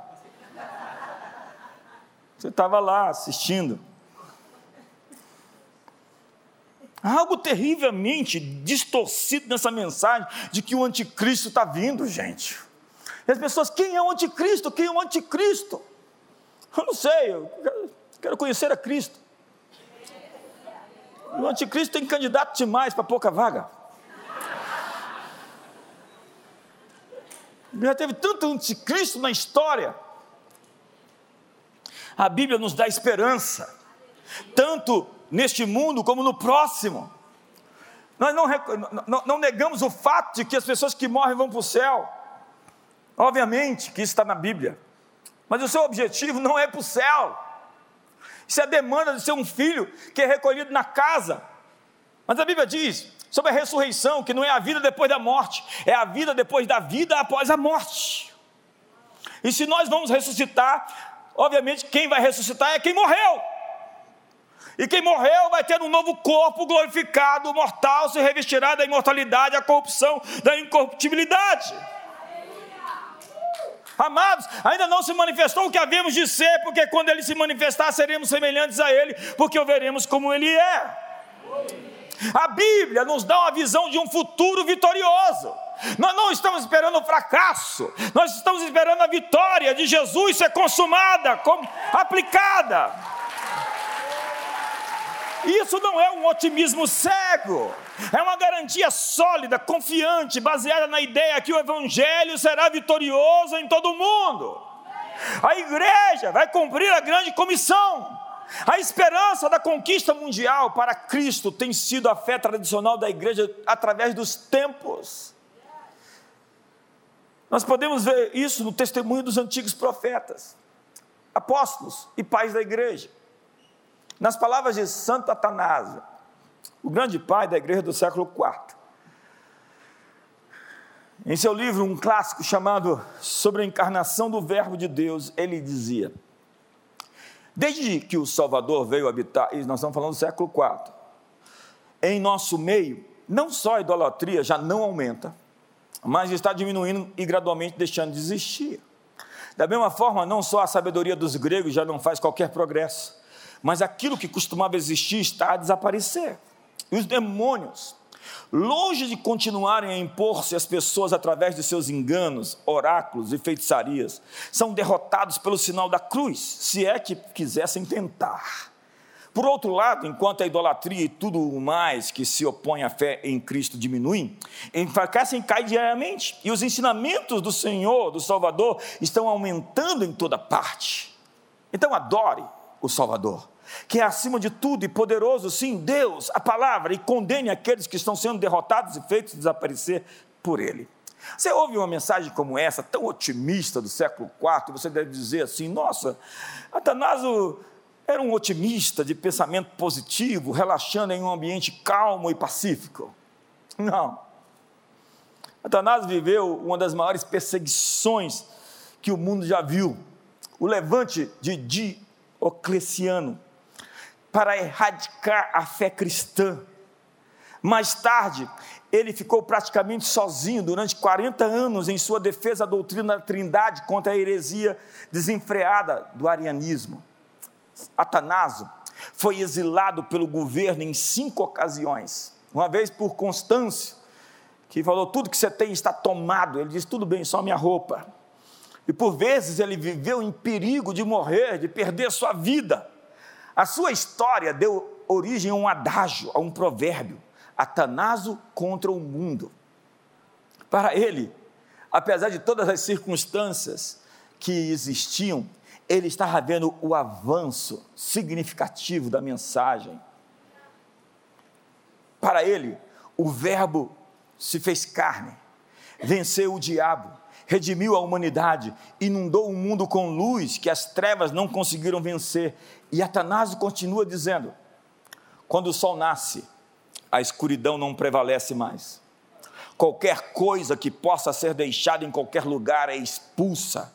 Você estava lá assistindo. Algo terrivelmente distorcido nessa mensagem de que o anticristo está vindo, gente. E as pessoas, quem é o anticristo? Quem é o anticristo? Eu não sei, eu quero conhecer a Cristo. O anticristo tem candidato demais para pouca vaga. Já teve tanto anticristo na história. A Bíblia nos dá esperança, tanto neste mundo como no próximo. Nós não, não, não negamos o fato de que as pessoas que morrem vão para o céu. Obviamente que isso está na Bíblia. Mas o seu objetivo não é para o céu. Isso é a demanda de ser um filho que é recolhido na casa. Mas a Bíblia diz sobre a ressurreição, que não é a vida depois da morte, é a vida depois da vida após a morte. E se nós vamos ressuscitar, obviamente quem vai ressuscitar é quem morreu. E quem morreu vai ter um novo corpo glorificado, mortal, se revestirá da imortalidade, a corrupção, da incorruptibilidade. Amados, ainda não se manifestou o que havemos de ser, porque quando ele se manifestar, seremos semelhantes a ele, porque o veremos como ele é. A Bíblia nos dá uma visão de um futuro vitorioso. Nós não estamos esperando o fracasso, nós estamos esperando a vitória de Jesus ser consumada, aplicada. Isso não é um otimismo cego, é uma garantia sólida, confiante, baseada na ideia que o Evangelho será vitorioso em todo o mundo. A igreja vai cumprir a grande comissão. A esperança da conquista mundial para Cristo tem sido a fé tradicional da igreja através dos tempos. Nós podemos ver isso no testemunho dos antigos profetas, apóstolos e pais da igreja. Nas palavras de Santo Atanásio, o grande pai da igreja do século IV, em seu livro, um clássico chamado Sobre a Encarnação do Verbo de Deus, ele dizia: Desde que o Salvador veio habitar, e nós estamos falando do século IV, em nosso meio, não só a idolatria já não aumenta, mas está diminuindo e gradualmente deixando de existir. Da mesma forma, não só a sabedoria dos gregos já não faz qualquer progresso, mas aquilo que costumava existir está a desaparecer. E os demônios, longe de continuarem a impor-se às pessoas através de seus enganos, oráculos e feitiçarias, são derrotados pelo sinal da cruz, se é que quisessem tentar. Por outro lado, enquanto a idolatria e tudo o mais que se opõe à fé em Cristo diminuem, enfraquecem e caem diariamente, e os ensinamentos do Senhor, do Salvador, estão aumentando em toda parte. Então adore o Salvador, que é acima de tudo e poderoso, sim, Deus, a palavra, e condene aqueles que estão sendo derrotados e feitos desaparecer por Ele. Você ouve uma mensagem como essa, tão otimista do século IV, e você deve dizer assim: nossa, Atanaso era um otimista de pensamento positivo, relaxando em um ambiente calmo e pacífico. Não. Atanásio viveu uma das maiores perseguições que o mundo já viu. O levante de Diocleciano para erradicar a fé cristã. Mais tarde, ele ficou praticamente sozinho durante 40 anos em sua defesa da doutrina da Trindade contra a heresia desenfreada do arianismo. Atanaso foi exilado pelo governo em cinco ocasiões. Uma vez por Constâncio, que falou: tudo que você tem está tomado. Ele disse: tudo bem, só minha roupa. E por vezes ele viveu em perigo de morrer, de perder sua vida. A sua história deu origem a um adágio, a um provérbio: Atanaso contra o mundo. Para ele, apesar de todas as circunstâncias que existiam, ele estava vendo o avanço significativo da mensagem. Para ele, o Verbo se fez carne, venceu o diabo, redimiu a humanidade, inundou o mundo com luz que as trevas não conseguiram vencer. E Atanásio continua dizendo: quando o sol nasce, a escuridão não prevalece mais. Qualquer coisa que possa ser deixada em qualquer lugar é expulsa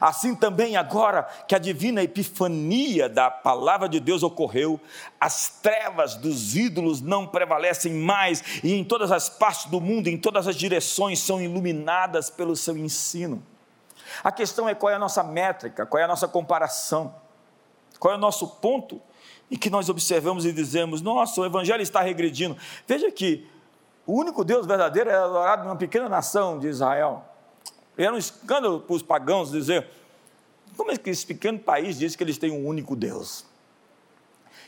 Assim também, agora que a divina epifania da palavra de Deus ocorreu, as trevas dos ídolos não prevalecem mais e em todas as partes do mundo, em todas as direções, são iluminadas pelo seu ensino. A questão é qual é a nossa métrica, qual é a nossa comparação, qual é o nosso ponto em que nós observamos e dizemos: nossa, o evangelho está regredindo. Veja que o único Deus verdadeiro é adorado numa pequena nação de Israel. Era um escândalo para os pagãos dizer: como é que esse pequeno país diz que eles têm um único Deus?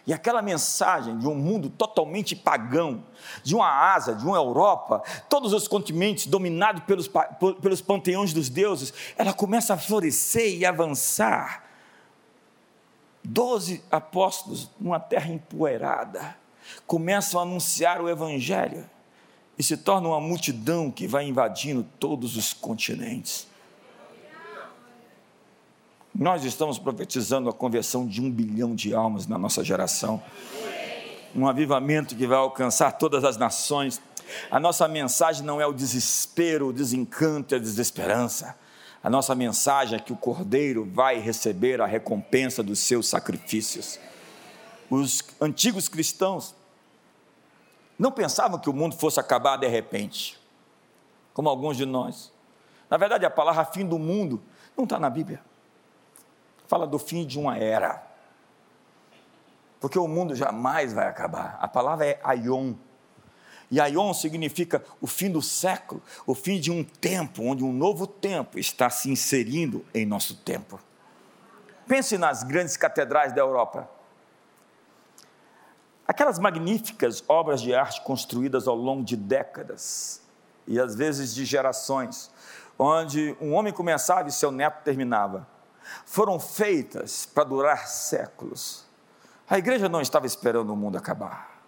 E aquela mensagem de um mundo totalmente pagão, de uma Ásia, de uma Europa, todos os continentes dominados pelos, pelos panteões dos deuses, ela começa a florescer e avançar. Doze apóstolos numa terra empoeirada começam a anunciar o Evangelho e se torna uma multidão que vai invadindo todos os continentes. Nós estamos profetizando a conversão de um bilhão de almas na nossa geração. Um avivamento que vai alcançar todas as nações. A nossa mensagem não é o desespero, o desencanto e a desesperança. A nossa mensagem é que o Cordeiro vai receber a recompensa dos seus sacrifícios. Os antigos cristãos não pensavam que o mundo fosse acabar de repente, como alguns de nós. Na verdade, a palavra fim do mundo não está na Bíblia. Fala do fim de uma era. Porque o mundo jamais vai acabar. A palavra é aion. E aion significa o fim do século, o fim de um tempo, onde um novo tempo está se inserindo em nosso tempo. Pense nas grandes catedrais da Europa. Aquelas magníficas obras de arte construídas ao longo de décadas e às vezes de gerações, onde um homem começava e seu neto terminava, foram feitas para durar séculos. A igreja não estava esperando o mundo acabar.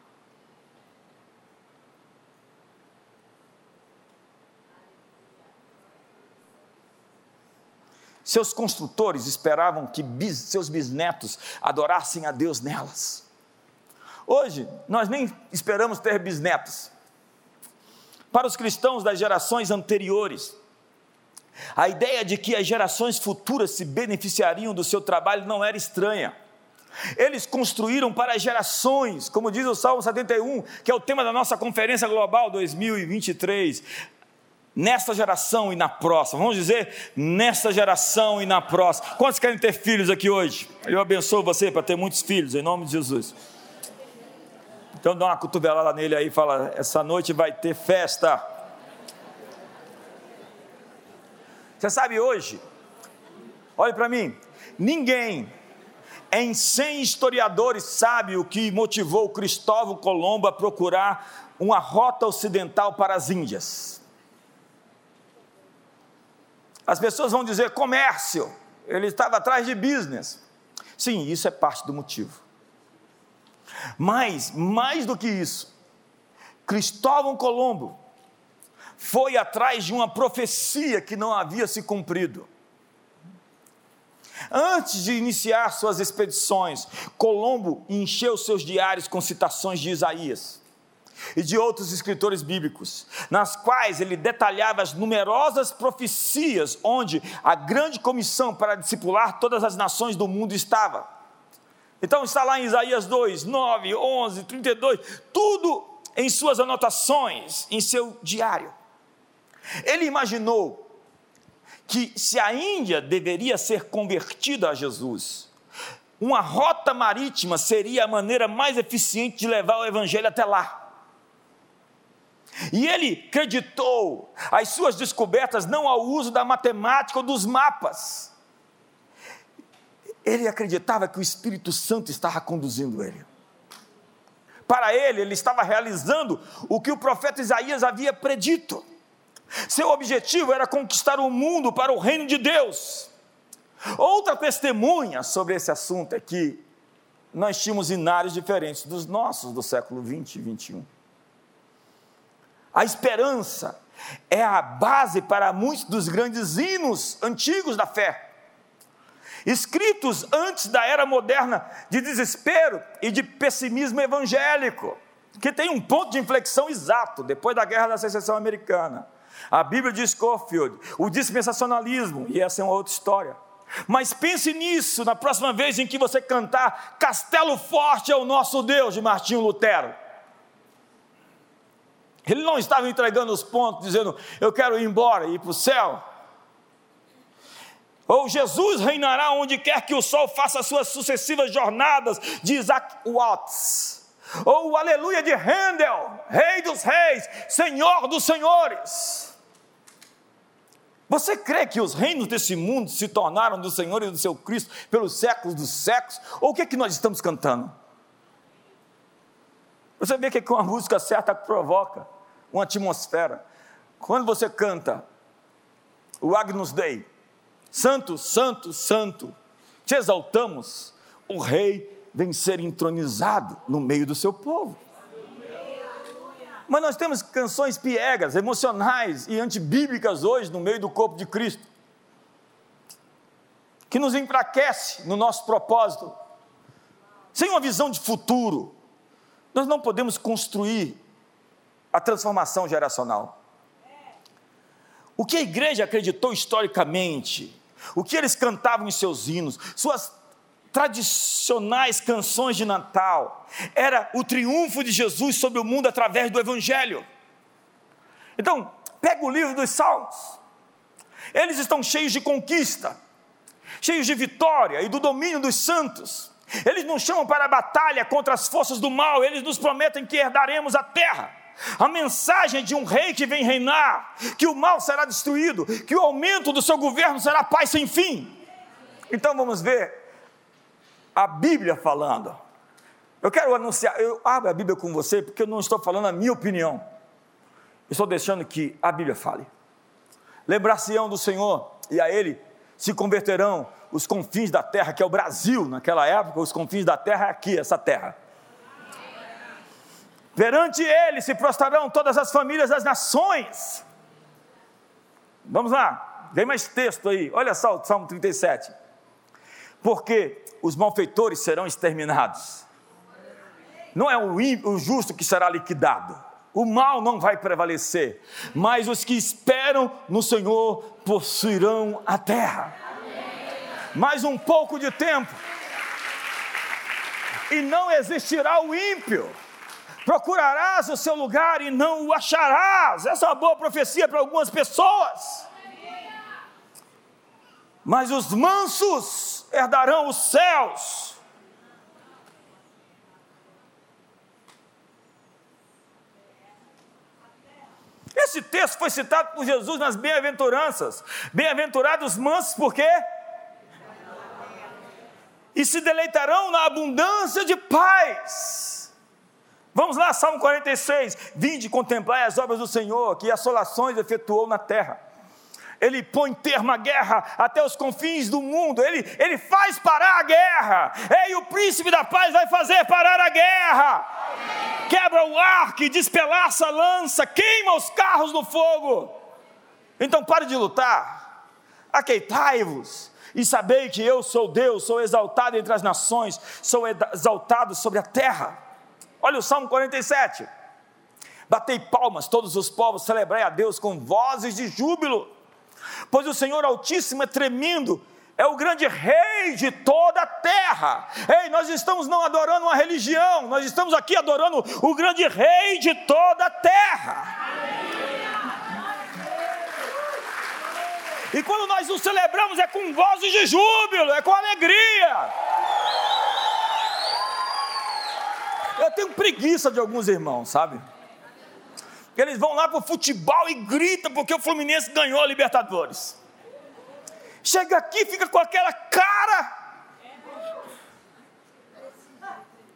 Seus construtores esperavam que bis, seus bisnetos adorassem a Deus nelas. Hoje, nós nem esperamos ter bisnetos. Para os cristãos das gerações anteriores, a ideia de que as gerações futuras se beneficiariam do seu trabalho não era estranha. Eles construíram para gerações, como diz o Salmo 71, que é o tema da nossa Conferência Global 2023. nesta geração e na próxima. Vamos dizer, nesta geração e na próxima. Quantos querem ter filhos aqui hoje? Eu abençoo você para ter muitos filhos, em nome de Jesus. Então dá uma cotovelada nele aí e fala: essa noite vai ter festa. Você sabe hoje, olhe para mim, ninguém em 100 historiadores sabe o que motivou Cristóvão Colombo a procurar uma rota ocidental para as Índias. As pessoas vão dizer comércio, ele estava atrás de business. Sim, isso é parte do motivo. Mas, mais do que isso, Cristóvão Colombo foi atrás de uma profecia que não havia se cumprido. Antes de iniciar suas expedições, Colombo encheu seus diários com citações de Isaías e de outros escritores bíblicos, nas quais ele detalhava as numerosas profecias onde a grande comissão para discipular todas as nações do mundo estava. Então está lá em Isaías 2, 9, 11, 32, tudo em suas anotações, em seu diário. Ele imaginou que se a Índia deveria ser convertida a Jesus, uma rota marítima seria a maneira mais eficiente de levar o evangelho até lá. E ele creditou as suas descobertas não ao uso da matemática ou dos mapas. Ele acreditava que o Espírito Santo estava conduzindo ele. Para ele, ele estava realizando o que o profeta Isaías havia predito. Seu objetivo era conquistar o mundo para o reino de Deus. Outra testemunha sobre esse assunto é que nós tínhamos inários diferentes dos nossos do século 20 e 21. A esperança é a base para muitos dos grandes hinos antigos da fé, escritos antes da era moderna de desespero e de pessimismo evangélico, que tem um ponto de inflexão exato depois da Guerra da Secessão Americana. A Bíblia diz Scofield, o dispensacionalismo, e essa é uma outra história. Mas pense nisso na próxima vez em que você cantar Castelo Forte é o nosso Deus, de Martinho Lutero. Ele não estava entregando os pontos, dizendo, eu quero ir embora, ir para o céu. Ou Jesus reinará onde quer que o sol faça suas sucessivas jornadas, de Isaac Watts. Ou o aleluia de Handel, Rei dos Reis, Senhor dos Senhores. Você crê que os reinos desse mundo se tornaram do Senhor e do seu Cristo pelos séculos dos séculos? Ou o que, é que nós estamos cantando? Você vê que uma música certa provoca uma atmosfera. Quando você canta o Agnus Dei, Santo, Santo, Santo, te exaltamos, o Rei vem ser entronizado no meio do seu povo. Mas nós temos canções piegas, emocionais e antibíblicas hoje no meio do corpo de Cristo, que nos enfraquece no nosso propósito, sem uma visão de futuro, nós não podemos construir a transformação geracional. O que a igreja acreditou historicamente, o que eles cantavam em seus hinos, suas tradicionais canções de Natal, era o triunfo de Jesus sobre o mundo através do Evangelho. Então, pega o livro dos Salmos, eles estão cheios de conquista, cheios de vitória e do domínio dos santos. Eles nos chamam para a batalha contra as forças do mal, eles nos prometem que herdaremos a terra. A mensagem de um rei que vem reinar, que o mal será destruído, que o aumento do seu governo será paz sem fim. Então vamos ver a Bíblia falando. Eu quero anunciar, eu abro a Bíblia com você porque eu não estou falando a minha opinião. Estou deixando que a Bíblia fale. Lembrar-se-ão do Senhor e a Ele se converterão os confins da terra, que é o Brasil naquela época, os confins da terra é aqui, essa terra. Perante Ele se prostrarão todas as famílias das nações. Vamos lá, vem mais texto aí, olha só o Salmo 37. Porque os malfeitores serão exterminados. Não é o, justo que será liquidado, o mal não vai prevalecer, mas os que esperam no Senhor possuirão a terra mais um pouco de tempo, e não existirá o ímpio, Procurarás o seu lugar e não o acharás. Essa é uma boa profecia para algumas pessoas. Mas os mansos herdarão os céus. Esse texto foi citado por Jesus nas bem-aventuranças. Bem-aventurados mansos, por quê? E se deleitarão na abundância de paz. Vamos lá, Salmo 46. Vinde contemplar as obras do Senhor, que assolações efetuou na terra. Ele põe termo à guerra até os confins do mundo, ele, ele faz parar a guerra. Ei, o príncipe da paz vai fazer parar a guerra. Quebra o arco, despelaça a lança, queima os carros no fogo. Então pare de lutar, aqueitai-vos e sabei que eu sou Deus, sou exaltado entre as nações, sou exaltado sobre a terra. Olha o Salmo 47. Batei palmas, todos os povos, celebrai a Deus com vozes de júbilo, pois o Senhor Altíssimo é tremendo, é o grande rei de toda a terra. Ei, nós estamos não adorando uma religião, nós estamos aqui adorando o grande rei de toda a terra. E quando nós o celebramos é com vozes de júbilo, é com alegria. Eu tenho preguiça de alguns irmãos, sabe? Eles vão lá para o futebol e gritam porque o Fluminense ganhou a Libertadores. Chega aqui, fica com aquela cara.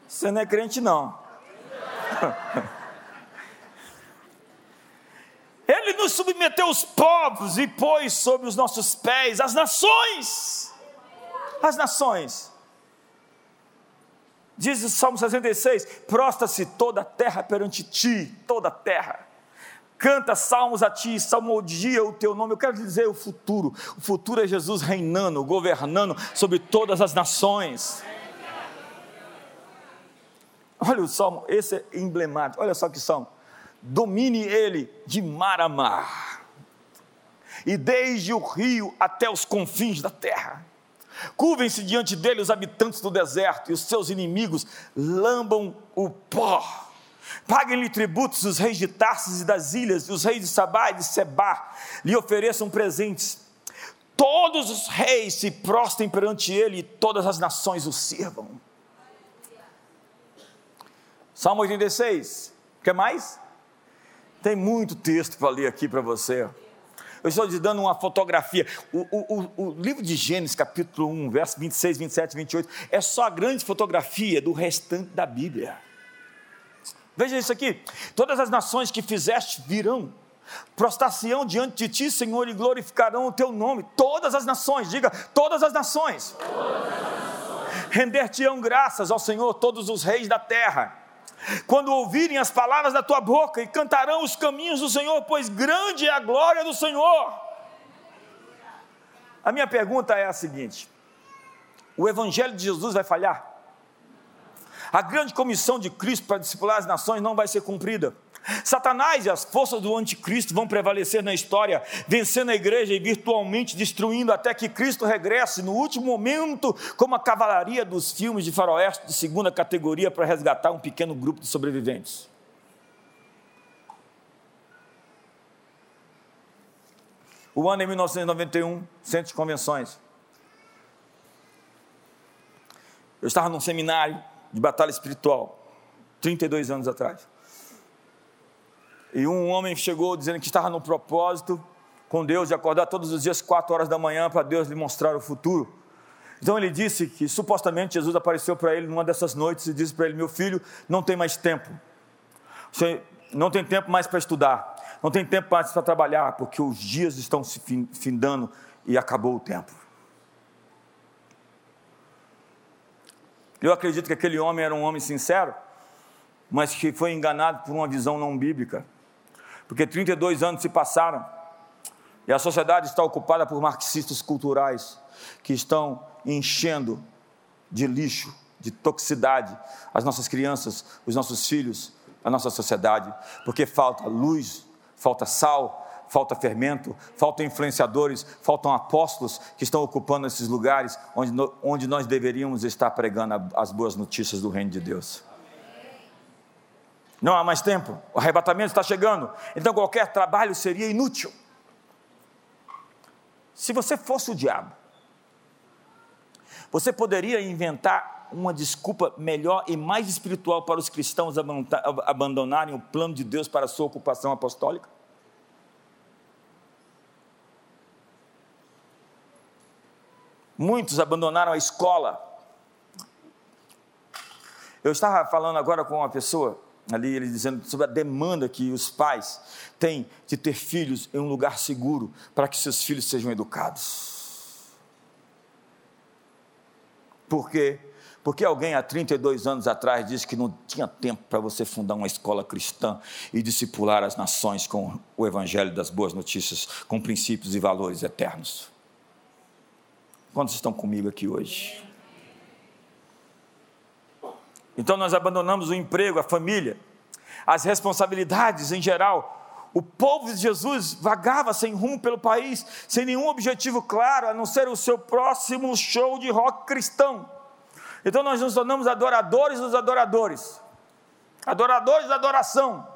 Você não é crente, não. Ele nos submeteu os povos e pôs sobre os nossos pés as nações. As nações. Diz o Salmo 66: prostra-se toda a terra perante ti, toda a terra. Canta salmos a ti, salmodia o teu nome. Eu quero dizer o futuro. O futuro é Jesus reinando, governando sobre todas as nações. Olha o salmo, esse é emblemático. Olha só que salmo domine ele de mar a mar, e desde o rio até os confins da terra. Curvem-se diante dele os habitantes do deserto, e os seus inimigos lambam o pó. Paguem-lhe tributos os reis de Tarsis e das ilhas, e os reis de Sabá e de Sebá lhe ofereçam presentes. Todos os reis se prostem perante ele, e todas as nações o sirvam. Salmo 86, quer mais? Tem muito texto para ler aqui para você. Eu estou te dando uma fotografia. O, o, o, livro de Gênesis, capítulo 1, verso 26, 27, 28, é só a grande fotografia do restante da Bíblia. Veja isso aqui: todas as nações que fizeste virão, prostar-se-ão diante de ti, Senhor, e glorificarão o teu nome. Todas as nações, diga, todas as nações. nações. Render-te-ão graças ao Senhor, todos os reis da terra quando ouvirem as palavras da tua boca e cantarão os caminhos do Senhor, pois grande é a glória do Senhor. A minha pergunta é a seguinte: o Evangelho de Jesus vai falhar? A grande comissão de Cristo para discipular as nações não vai ser cumprida. Satanás e as forças do anticristo vão prevalecer na história, vencendo a igreja e virtualmente destruindo até que Cristo regresse no último momento, como a cavalaria dos filmes de faroeste de segunda categoria para resgatar um pequeno grupo de sobreviventes. O ano é 1991, Centro de Convenções. Eu estava num seminário de batalha espiritual, 32 anos atrás. E um homem chegou dizendo que estava no propósito com Deus de acordar todos os dias, quatro horas da manhã, para Deus lhe mostrar o futuro. Então ele disse que supostamente Jesus apareceu para ele numa dessas noites e disse para ele: Meu filho, não tem mais tempo. Você não tem tempo mais para estudar, não tem tempo mais para trabalhar, porque os dias estão se findando e acabou o tempo. Eu acredito que aquele homem era um homem sincero, mas que foi enganado por uma visão não bíblica porque 32 anos se passaram e a sociedade está ocupada por marxistas culturais que estão enchendo de lixo, de toxicidade as nossas crianças, os nossos filhos, a nossa sociedade, porque falta luz, falta sal, falta fermento, faltam influenciadores, faltam apóstolos que estão ocupando esses lugares onde, onde nós deveríamos estar pregando as boas notícias do reino de Deus. Não há mais tempo, o arrebatamento está chegando, então qualquer trabalho seria inútil. Se você fosse o diabo, você poderia inventar uma desculpa melhor e mais espiritual para os cristãos abandonarem o plano de Deus para a sua ocupação apostólica? Muitos abandonaram a escola. Eu estava falando agora com uma pessoa ali, ele dizendo sobre a demanda que os pais têm de ter filhos em um lugar seguro para que seus filhos sejam educados. Por quê? Porque alguém há 32 anos atrás disse que não tinha tempo para você fundar uma escola cristã e discipular as nações com o evangelho das boas notícias, com princípios e valores eternos. Quantos estão comigo aqui hoje? Então nós abandonamos o emprego, a família, as responsabilidades em geral. O povo de Jesus vagava sem rumo pelo país, sem nenhum objetivo claro, a não ser o seu próximo show de rock cristão. Então nós nos tornamos adoradores dos adoradores, adoradores da adoração.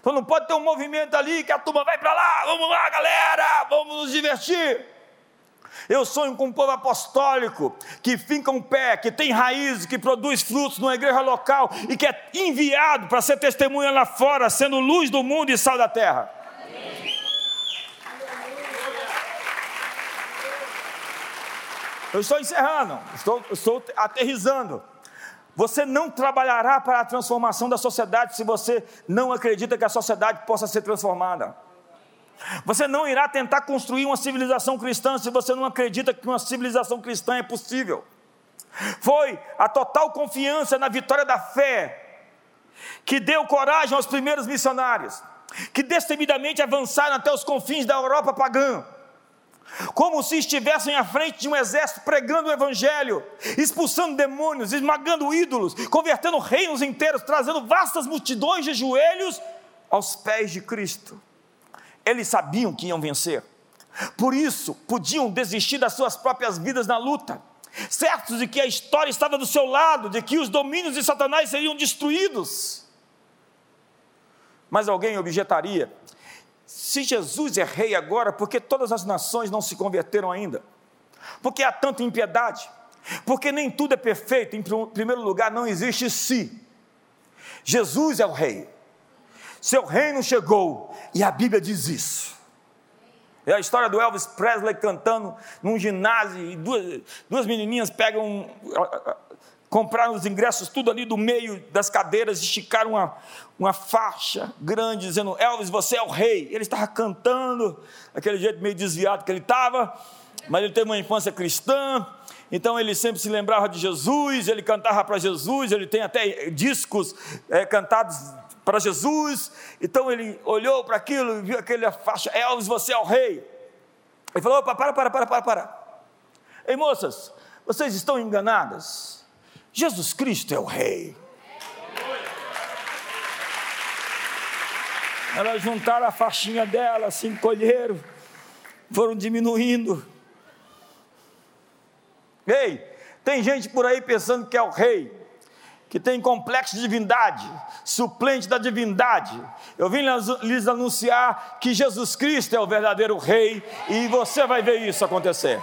Então não pode ter um movimento ali que a turma vai para lá, vamos lá galera, vamos nos divertir. Eu sonho com um povo apostólico que finca um pé, que tem raízes, que produz frutos numa igreja local e que é enviado para ser testemunha lá fora, sendo luz do mundo e sal da terra. Eu estou encerrando, estou, estou aterrizando. Você não trabalhará para a transformação da sociedade se você não acredita que a sociedade possa ser transformada. Você não irá tentar construir uma civilização cristã se você não acredita que uma civilização cristã é possível. Foi a total confiança na vitória da fé que deu coragem aos primeiros missionários, que destemidamente avançaram até os confins da Europa pagã, como se estivessem à frente de um exército pregando o evangelho, expulsando demônios, esmagando ídolos, convertendo reinos inteiros, trazendo vastas multidões de joelhos aos pés de Cristo. Eles sabiam que iam vencer. Por isso, podiam desistir das suas próprias vidas na luta, certos de que a história estava do seu lado, de que os domínios de Satanás seriam destruídos. Mas alguém objetaria: se Jesus é rei agora, por que todas as nações não se converteram ainda? Porque há tanta impiedade? Porque nem tudo é perfeito. Em primeiro lugar, não existe si. Jesus é o rei seu reino chegou, e a Bíblia diz isso. É a história do Elvis Presley cantando num ginásio, e duas, duas menininhas pegam, compraram os ingressos tudo ali do meio das cadeiras, esticaram uma, uma faixa grande, dizendo: Elvis, você é o rei. Ele estava cantando, aquele jeito meio desviado que ele estava, mas ele teve uma infância cristã, então ele sempre se lembrava de Jesus, ele cantava para Jesus, ele tem até discos é, cantados para Jesus. Então ele olhou para aquilo e viu aquela faixa: Elvis, você é o rei. Ele falou: opa, para, para, para, para, para. Ei, moças, vocês estão enganadas. Jesus Cristo é o rei. Elas juntaram a faixinha dela, se encolheram, foram diminuindo. Ei, tem gente por aí pensando que é o rei que tem complexo de divindade, suplente da divindade. Eu vim lhes anunciar que Jesus Cristo é o verdadeiro Rei e você vai ver isso acontecer.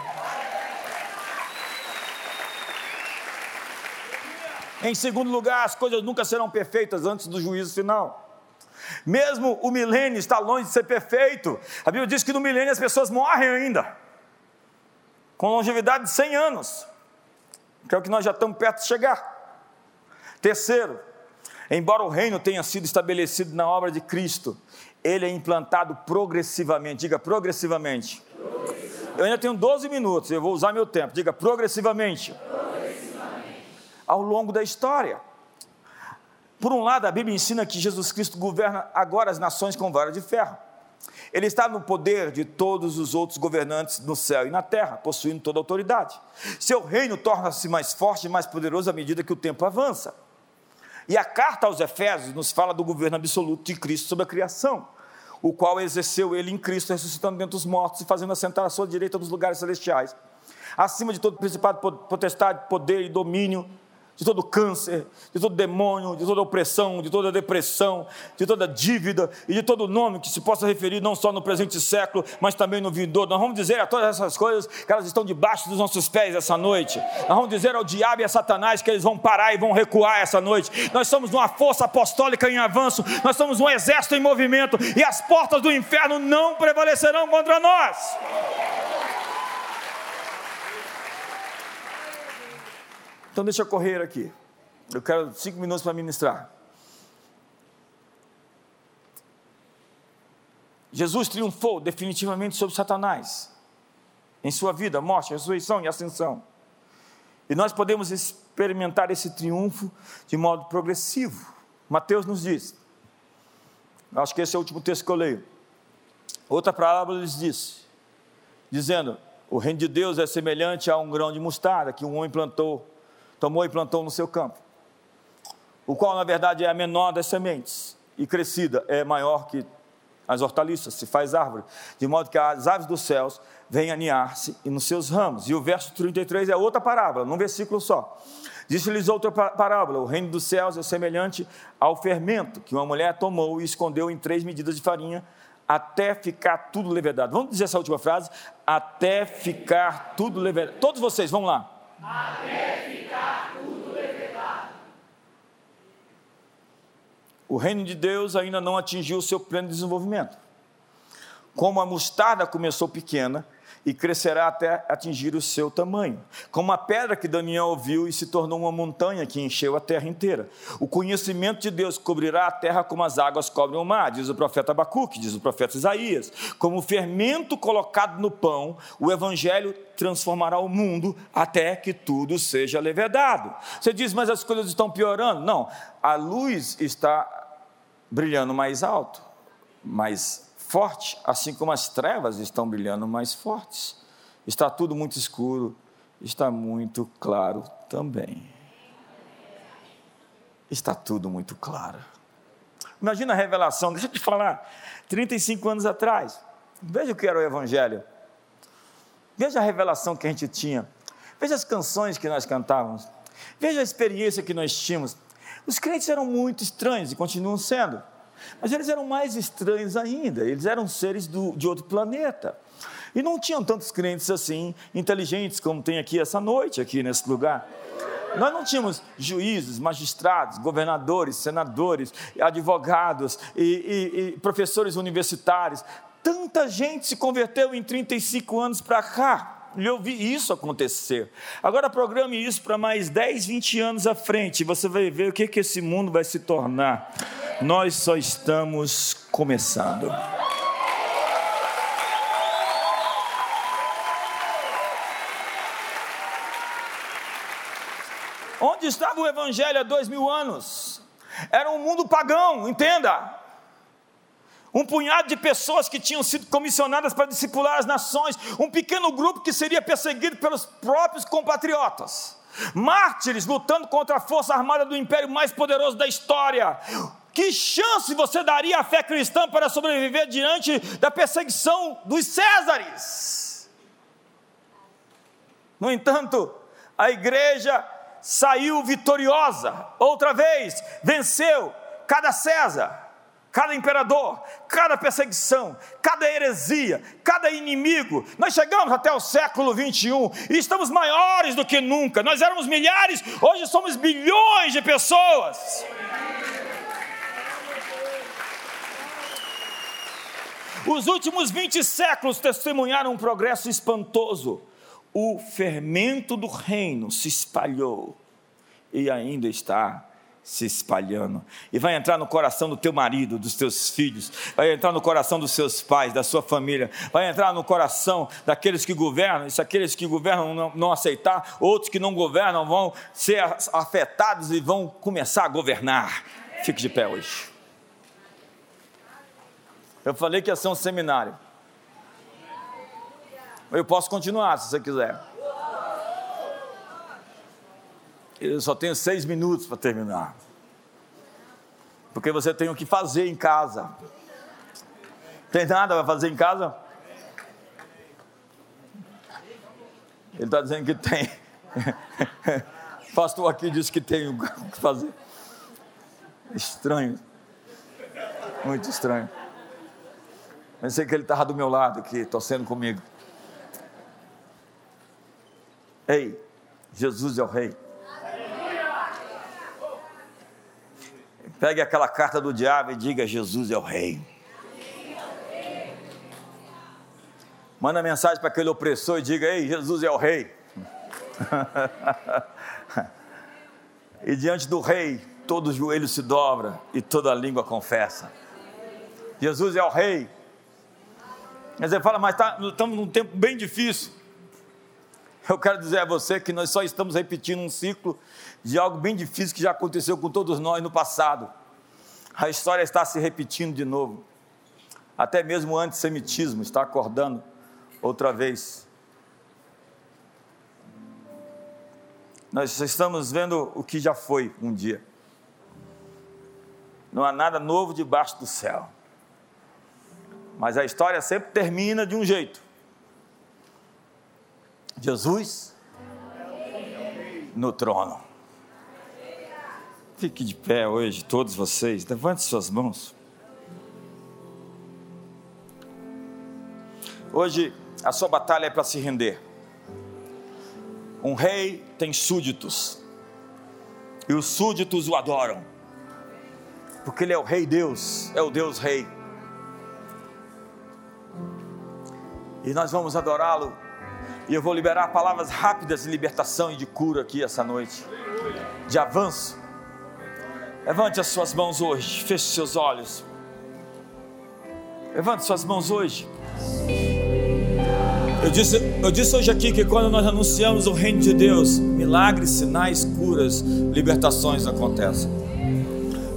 Em segundo lugar, as coisas nunca serão perfeitas antes do juízo final. Mesmo o milênio está longe de ser perfeito. A Bíblia diz que no milênio as pessoas morrem ainda, com longevidade de 100 anos, que é o que nós já estamos perto de chegar. Terceiro, embora o reino tenha sido estabelecido na obra de Cristo, ele é implantado progressivamente. Diga progressivamente. progressivamente. Eu ainda tenho 12 minutos, eu vou usar meu tempo. Diga progressivamente. progressivamente. Ao longo da história. Por um lado, a Bíblia ensina que Jesus Cristo governa agora as nações com vara de ferro. Ele está no poder de todos os outros governantes no céu e na terra, possuindo toda a autoridade. Seu reino torna-se mais forte e mais poderoso à medida que o tempo avança. E a carta aos Efésios nos fala do governo absoluto de Cristo sobre a criação, o qual exerceu ele em Cristo, ressuscitando dentre os mortos e fazendo assentar à sua direita nos lugares celestiais, acima de todo principado, potestade, poder e domínio, de todo câncer, de todo demônio, de toda opressão, de toda depressão, de toda dívida e de todo nome que se possa referir não só no presente século, mas também no vindouro. Nós vamos dizer a todas essas coisas que elas estão debaixo dos nossos pés essa noite. Nós vamos dizer ao diabo e a Satanás que eles vão parar e vão recuar essa noite. Nós somos uma força apostólica em avanço, nós somos um exército em movimento e as portas do inferno não prevalecerão contra nós. Então deixa eu correr aqui. Eu quero cinco minutos para ministrar. Jesus triunfou definitivamente sobre Satanás em sua vida, morte, ressurreição e ascensão. E nós podemos experimentar esse triunfo de modo progressivo. Mateus nos diz, acho que esse é o último texto que eu leio. Outra parábola lhes disse, dizendo: O reino de Deus é semelhante a um grão de mostarda que um homem plantou tomou e plantou no seu campo, o qual na verdade é a menor das sementes, e crescida é maior que as hortaliças, se faz árvore, de modo que as aves dos céus vêm aninhar-se nos seus ramos. E o verso 33 é outra parábola, num versículo só. Disse-lhes outra parábola: o reino dos céus é semelhante ao fermento que uma mulher tomou e escondeu em três medidas de farinha até ficar tudo levedado. Vamos dizer essa última frase? Até ficar tudo levedado. Todos vocês, vamos lá. Até ficar tudo levedado. O reino de Deus ainda não atingiu o seu pleno desenvolvimento. Como a mostarda começou pequena, e crescerá até atingir o seu tamanho. Como a pedra que Daniel ouviu e se tornou uma montanha que encheu a terra inteira. O conhecimento de Deus cobrirá a terra como as águas cobrem o mar, diz o profeta Abacuque, diz o profeta Isaías. Como o fermento colocado no pão, o evangelho transformará o mundo até que tudo seja levedado. Você diz, mas as coisas estão piorando? Não, a luz está brilhando mais alto, mais forte, assim como as trevas estão brilhando mais fortes. Está tudo muito escuro, está muito claro também. Está tudo muito claro. Imagina a revelação, deixa eu te falar, 35 anos atrás, veja o que era o Evangelho, veja a revelação que a gente tinha, veja as canções que nós cantávamos, veja a experiência que nós tínhamos. Os crentes eram muito estranhos e continuam sendo. Mas eles eram mais estranhos ainda, eles eram seres do, de outro planeta. E não tinham tantos crentes assim, inteligentes, como tem aqui essa noite, aqui nesse lugar. Nós não tínhamos juízes, magistrados, governadores, senadores, advogados e, e, e professores universitários. Tanta gente se converteu em 35 anos para cá eu vi isso acontecer. Agora programe isso para mais 10, 20 anos à frente, você vai ver o que, que esse mundo vai se tornar. Nós só estamos começando. Onde estava o Evangelho há dois mil anos? Era um mundo pagão, entenda um punhado de pessoas que tinham sido comissionadas para discipular as nações, um pequeno grupo que seria perseguido pelos próprios compatriotas, mártires lutando contra a força armada do império mais poderoso da história. Que chance você daria à fé cristã para sobreviver diante da perseguição dos Césares? No entanto, a igreja saiu vitoriosa, outra vez, venceu cada César cada imperador, cada perseguição, cada heresia, cada inimigo. Nós chegamos até o século 21 e estamos maiores do que nunca. Nós éramos milhares, hoje somos bilhões de pessoas. Os últimos 20 séculos testemunharam um progresso espantoso. O fermento do reino se espalhou e ainda está se espalhando. E vai entrar no coração do teu marido, dos teus filhos, vai entrar no coração dos seus pais, da sua família, vai entrar no coração daqueles que governam. E se aqueles que governam não, não aceitar, outros que não governam vão ser afetados e vão começar a governar. Fique de pé hoje. Eu falei que ia ser um seminário. Eu posso continuar se você quiser. Eu só tenho seis minutos para terminar. Porque você tem o que fazer em casa. Tem nada para fazer em casa? Ele está dizendo que tem. pastor aqui disse que tem o que fazer. Estranho. Muito estranho. Pensei que ele estava do meu lado aqui, torcendo comigo. Ei, Jesus é o Rei. Pegue aquela carta do diabo e diga: Jesus é o Rei. Manda mensagem para aquele opressor e diga: Ei, Jesus é o Rei. e diante do Rei, todo joelho se dobra e toda língua confessa. Jesus é o Rei. Mas você fala, mas tá, estamos num tempo bem difícil. Eu quero dizer a você que nós só estamos repetindo um ciclo de algo bem difícil que já aconteceu com todos nós no passado. A história está se repetindo de novo. Até mesmo o antissemitismo está acordando outra vez. Nós estamos vendo o que já foi um dia. Não há nada novo debaixo do céu. Mas a história sempre termina de um jeito. Jesus no trono. Fique de pé hoje, todos vocês, levante suas mãos. Hoje a sua batalha é para se render. Um rei tem súditos, e os súditos o adoram, porque ele é o Rei Deus, é o Deus Rei. E nós vamos adorá-lo e eu vou liberar palavras rápidas de libertação e de cura aqui essa noite, de avanço. Levante as suas mãos hoje, feche seus olhos. Levante suas mãos hoje. Eu disse, eu disse hoje aqui que quando nós anunciamos o reino de Deus, milagres, sinais, curas, libertações acontecem.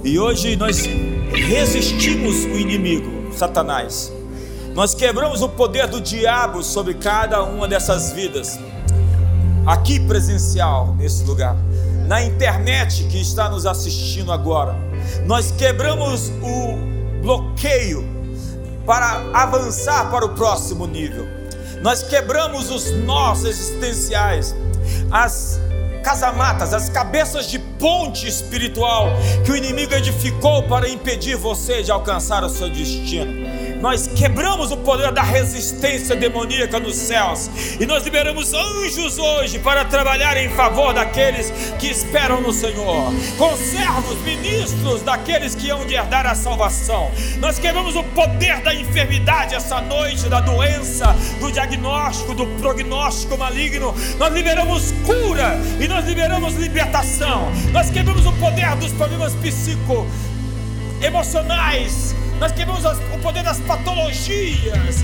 E hoje nós resistimos o inimigo, Satanás nós quebramos o poder do diabo sobre cada uma dessas vidas, aqui presencial, nesse lugar, na internet que está nos assistindo agora. Nós quebramos o bloqueio para avançar para o próximo nível. Nós quebramos os nós existenciais, as casamatas, as cabeças de ponte espiritual que o inimigo edificou para impedir você de alcançar o seu destino nós quebramos o poder da resistência demoníaca nos céus e nós liberamos anjos hoje para trabalhar em favor daqueles que esperam no Senhor, conservos, ministros daqueles que hão de herdar a salvação. Nós quebramos o poder da enfermidade essa noite, da doença, do diagnóstico, do prognóstico maligno. Nós liberamos cura e nós liberamos libertação. Nós quebramos o poder dos problemas psico emocionais nós quebramos o poder das patologias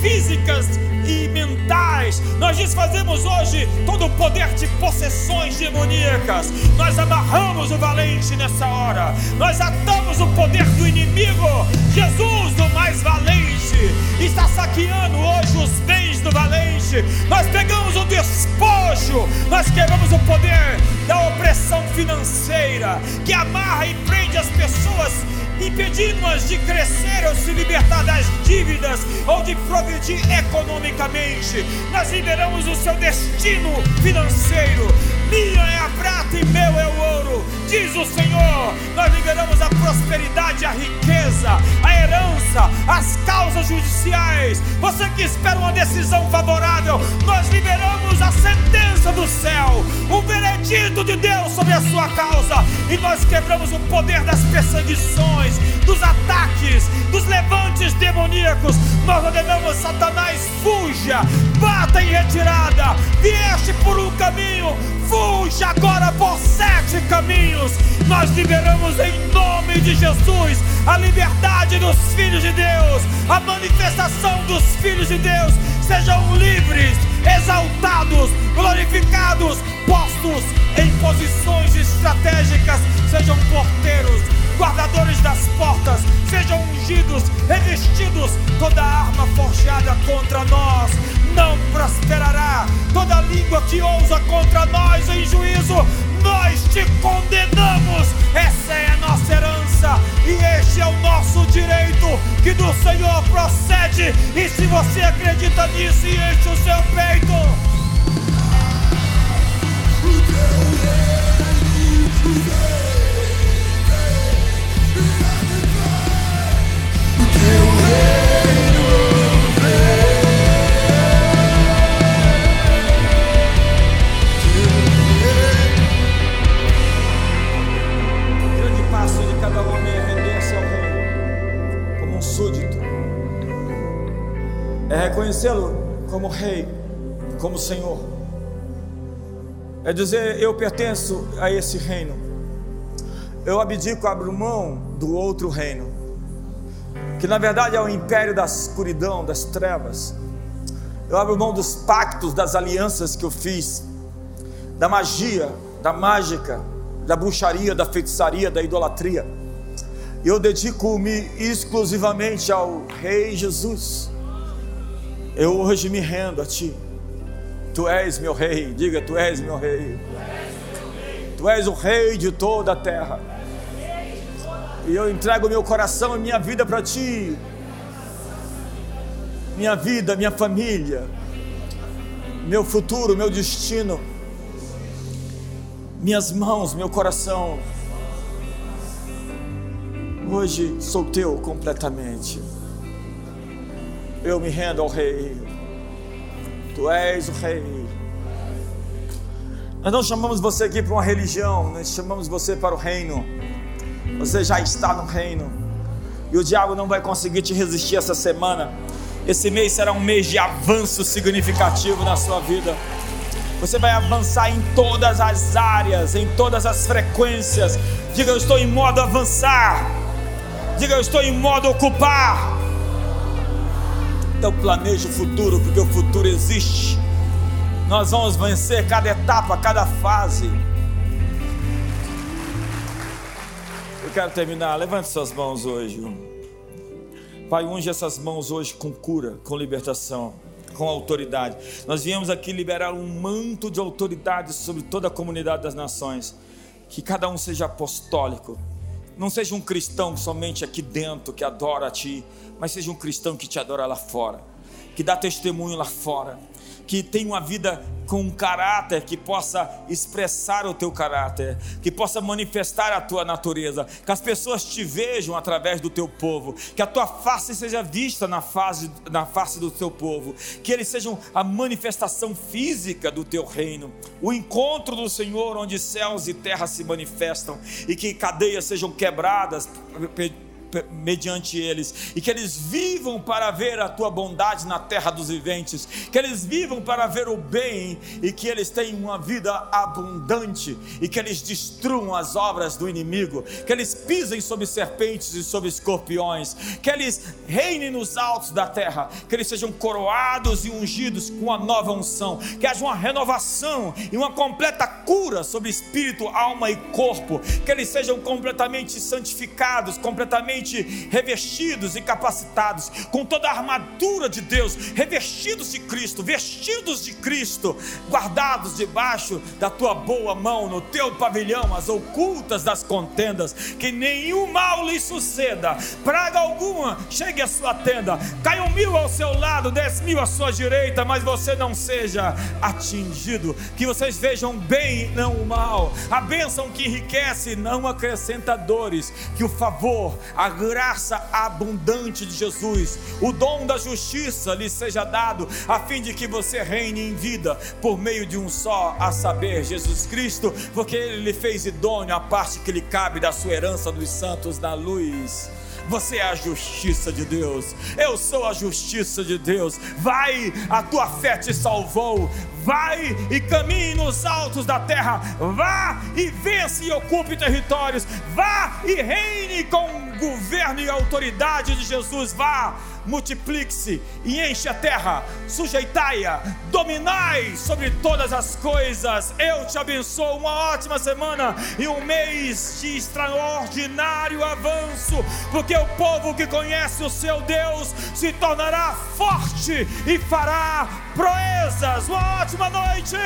físicas e mentais. Nós desfazemos hoje todo o poder de possessões demoníacas. Nós amarramos o valente nessa hora. Nós atamos o poder do inimigo. Jesus, o mais valente, está saqueando hoje os bens do valente. Nós pegamos o despojo. Nós quebramos o poder da opressão financeira que amarra e prende as pessoas impedindo-as de crescer ou se libertar das dívidas ou de progredir economicamente. Nós liberamos o seu destino financeiro. Minha é a prata e meu é o ouro, diz o Senhor. Nós liberamos a prosperidade, a riqueza, a herança, as causas judiciais. Você que espera uma decisão favorável, nós liberamos a sentença do céu, o veredito de Deus sobre a sua causa, e nós quebramos o poder das perseguições dos ataques, dos levantes demoníacos. Nós ordenamos: Satanás, fuja, bata em retirada. Vieste por um caminho, fuja agora por sete caminhos. Nós liberamos em nome de Jesus a liberdade dos filhos de Deus, a manifestação dos filhos de Deus. Sejam livres, exaltados, glorificados, postos em posições estratégicas, sejam porteiros guardadores das portas, sejam ungidos, revestidos, toda arma forjada contra nós não prosperará, toda língua que ousa contra nós em juízo, nós te condenamos. Essa é a nossa herança e este é o nosso direito que do Senhor procede. E se você acredita nisso, enche o seu peito. Reconhecê-lo como Rei, como Senhor. É dizer, eu pertenço a esse reino. Eu abdico, abro mão do outro reino, que na verdade é o império da escuridão, das trevas. Eu abro mão dos pactos, das alianças que eu fiz, da magia, da mágica, da bruxaria, da feitiçaria, da idolatria. Eu dedico-me exclusivamente ao Rei Jesus eu hoje me rendo a Ti. Tu és meu rei, diga: Tu és meu rei. Tu és o rei de toda a terra. E eu entrego meu coração e minha vida para Ti. Minha vida, minha família, meu futuro, meu destino, minhas mãos, meu coração. Hoje sou teu completamente eu me rendo ao Rei. Tu és o Rei. Nós não chamamos você aqui para uma religião, nós chamamos você para o reino. Você já está no reino. E o diabo não vai conseguir te resistir essa semana. Esse mês será um mês de avanço significativo na sua vida. Você vai avançar em todas as áreas, em todas as frequências. Diga, eu estou em modo avançar. Diga, eu estou em modo ocupar. Então planeje o futuro, porque o futuro existe. Nós vamos vencer cada etapa, cada fase. Eu quero terminar. Levante suas mãos hoje. Pai, unge essas mãos hoje com cura, com libertação, com autoridade. Nós viemos aqui liberar um manto de autoridade sobre toda a comunidade das nações. Que cada um seja apostólico. Não seja um cristão somente aqui dentro que adora a Ti, mas seja um cristão que te adora lá fora, que dá testemunho lá fora, que tem uma vida com um caráter que possa expressar o teu caráter, que possa manifestar a tua natureza, que as pessoas te vejam através do teu povo, que a tua face seja vista na face, na face do teu povo, que eles sejam a manifestação física do teu reino, o encontro do Senhor onde céus e terra se manifestam e que cadeias sejam quebradas mediante eles, e que eles vivam para ver a tua bondade na terra dos viventes, que eles vivam para ver o bem e que eles tenham uma vida abundante e que eles destruam as obras do inimigo, que eles pisem sobre serpentes e sobre escorpiões, que eles reinem nos altos da terra, que eles sejam coroados e ungidos com a nova unção, que haja uma renovação e uma completa cura sobre espírito, alma e corpo, que eles sejam completamente santificados, completamente revestidos e capacitados com toda a armadura de Deus, revestidos de Cristo, vestidos de Cristo, guardados debaixo da tua boa mão, no teu pavilhão, as ocultas das contendas, que nenhum mal lhe suceda, praga alguma chegue à sua tenda, caiam mil ao seu lado, dez mil à sua direita, mas você não seja atingido, que vocês vejam bem, não o mal, a bênção que enriquece, não acrescenta dores, que o favor, a a graça abundante de Jesus, o dom da justiça lhe seja dado, a fim de que você reine em vida por meio de um só, a saber, Jesus Cristo, porque ele lhe fez idôneo a parte que lhe cabe da sua herança dos santos na luz. Você é a justiça de Deus. Eu sou a justiça de Deus. Vai, a tua fé te salvou. Vai e caminhe nos altos da terra. Vá e vence e ocupe territórios. Vá e reine com governo e autoridade de Jesus. Vá multiplique-se e enche a terra, sujeitai-a, dominai sobre todas as coisas. Eu te abençoo, uma ótima semana e um mês de extraordinário avanço, porque o povo que conhece o seu Deus se tornará forte e fará proezas. Uma ótima noite.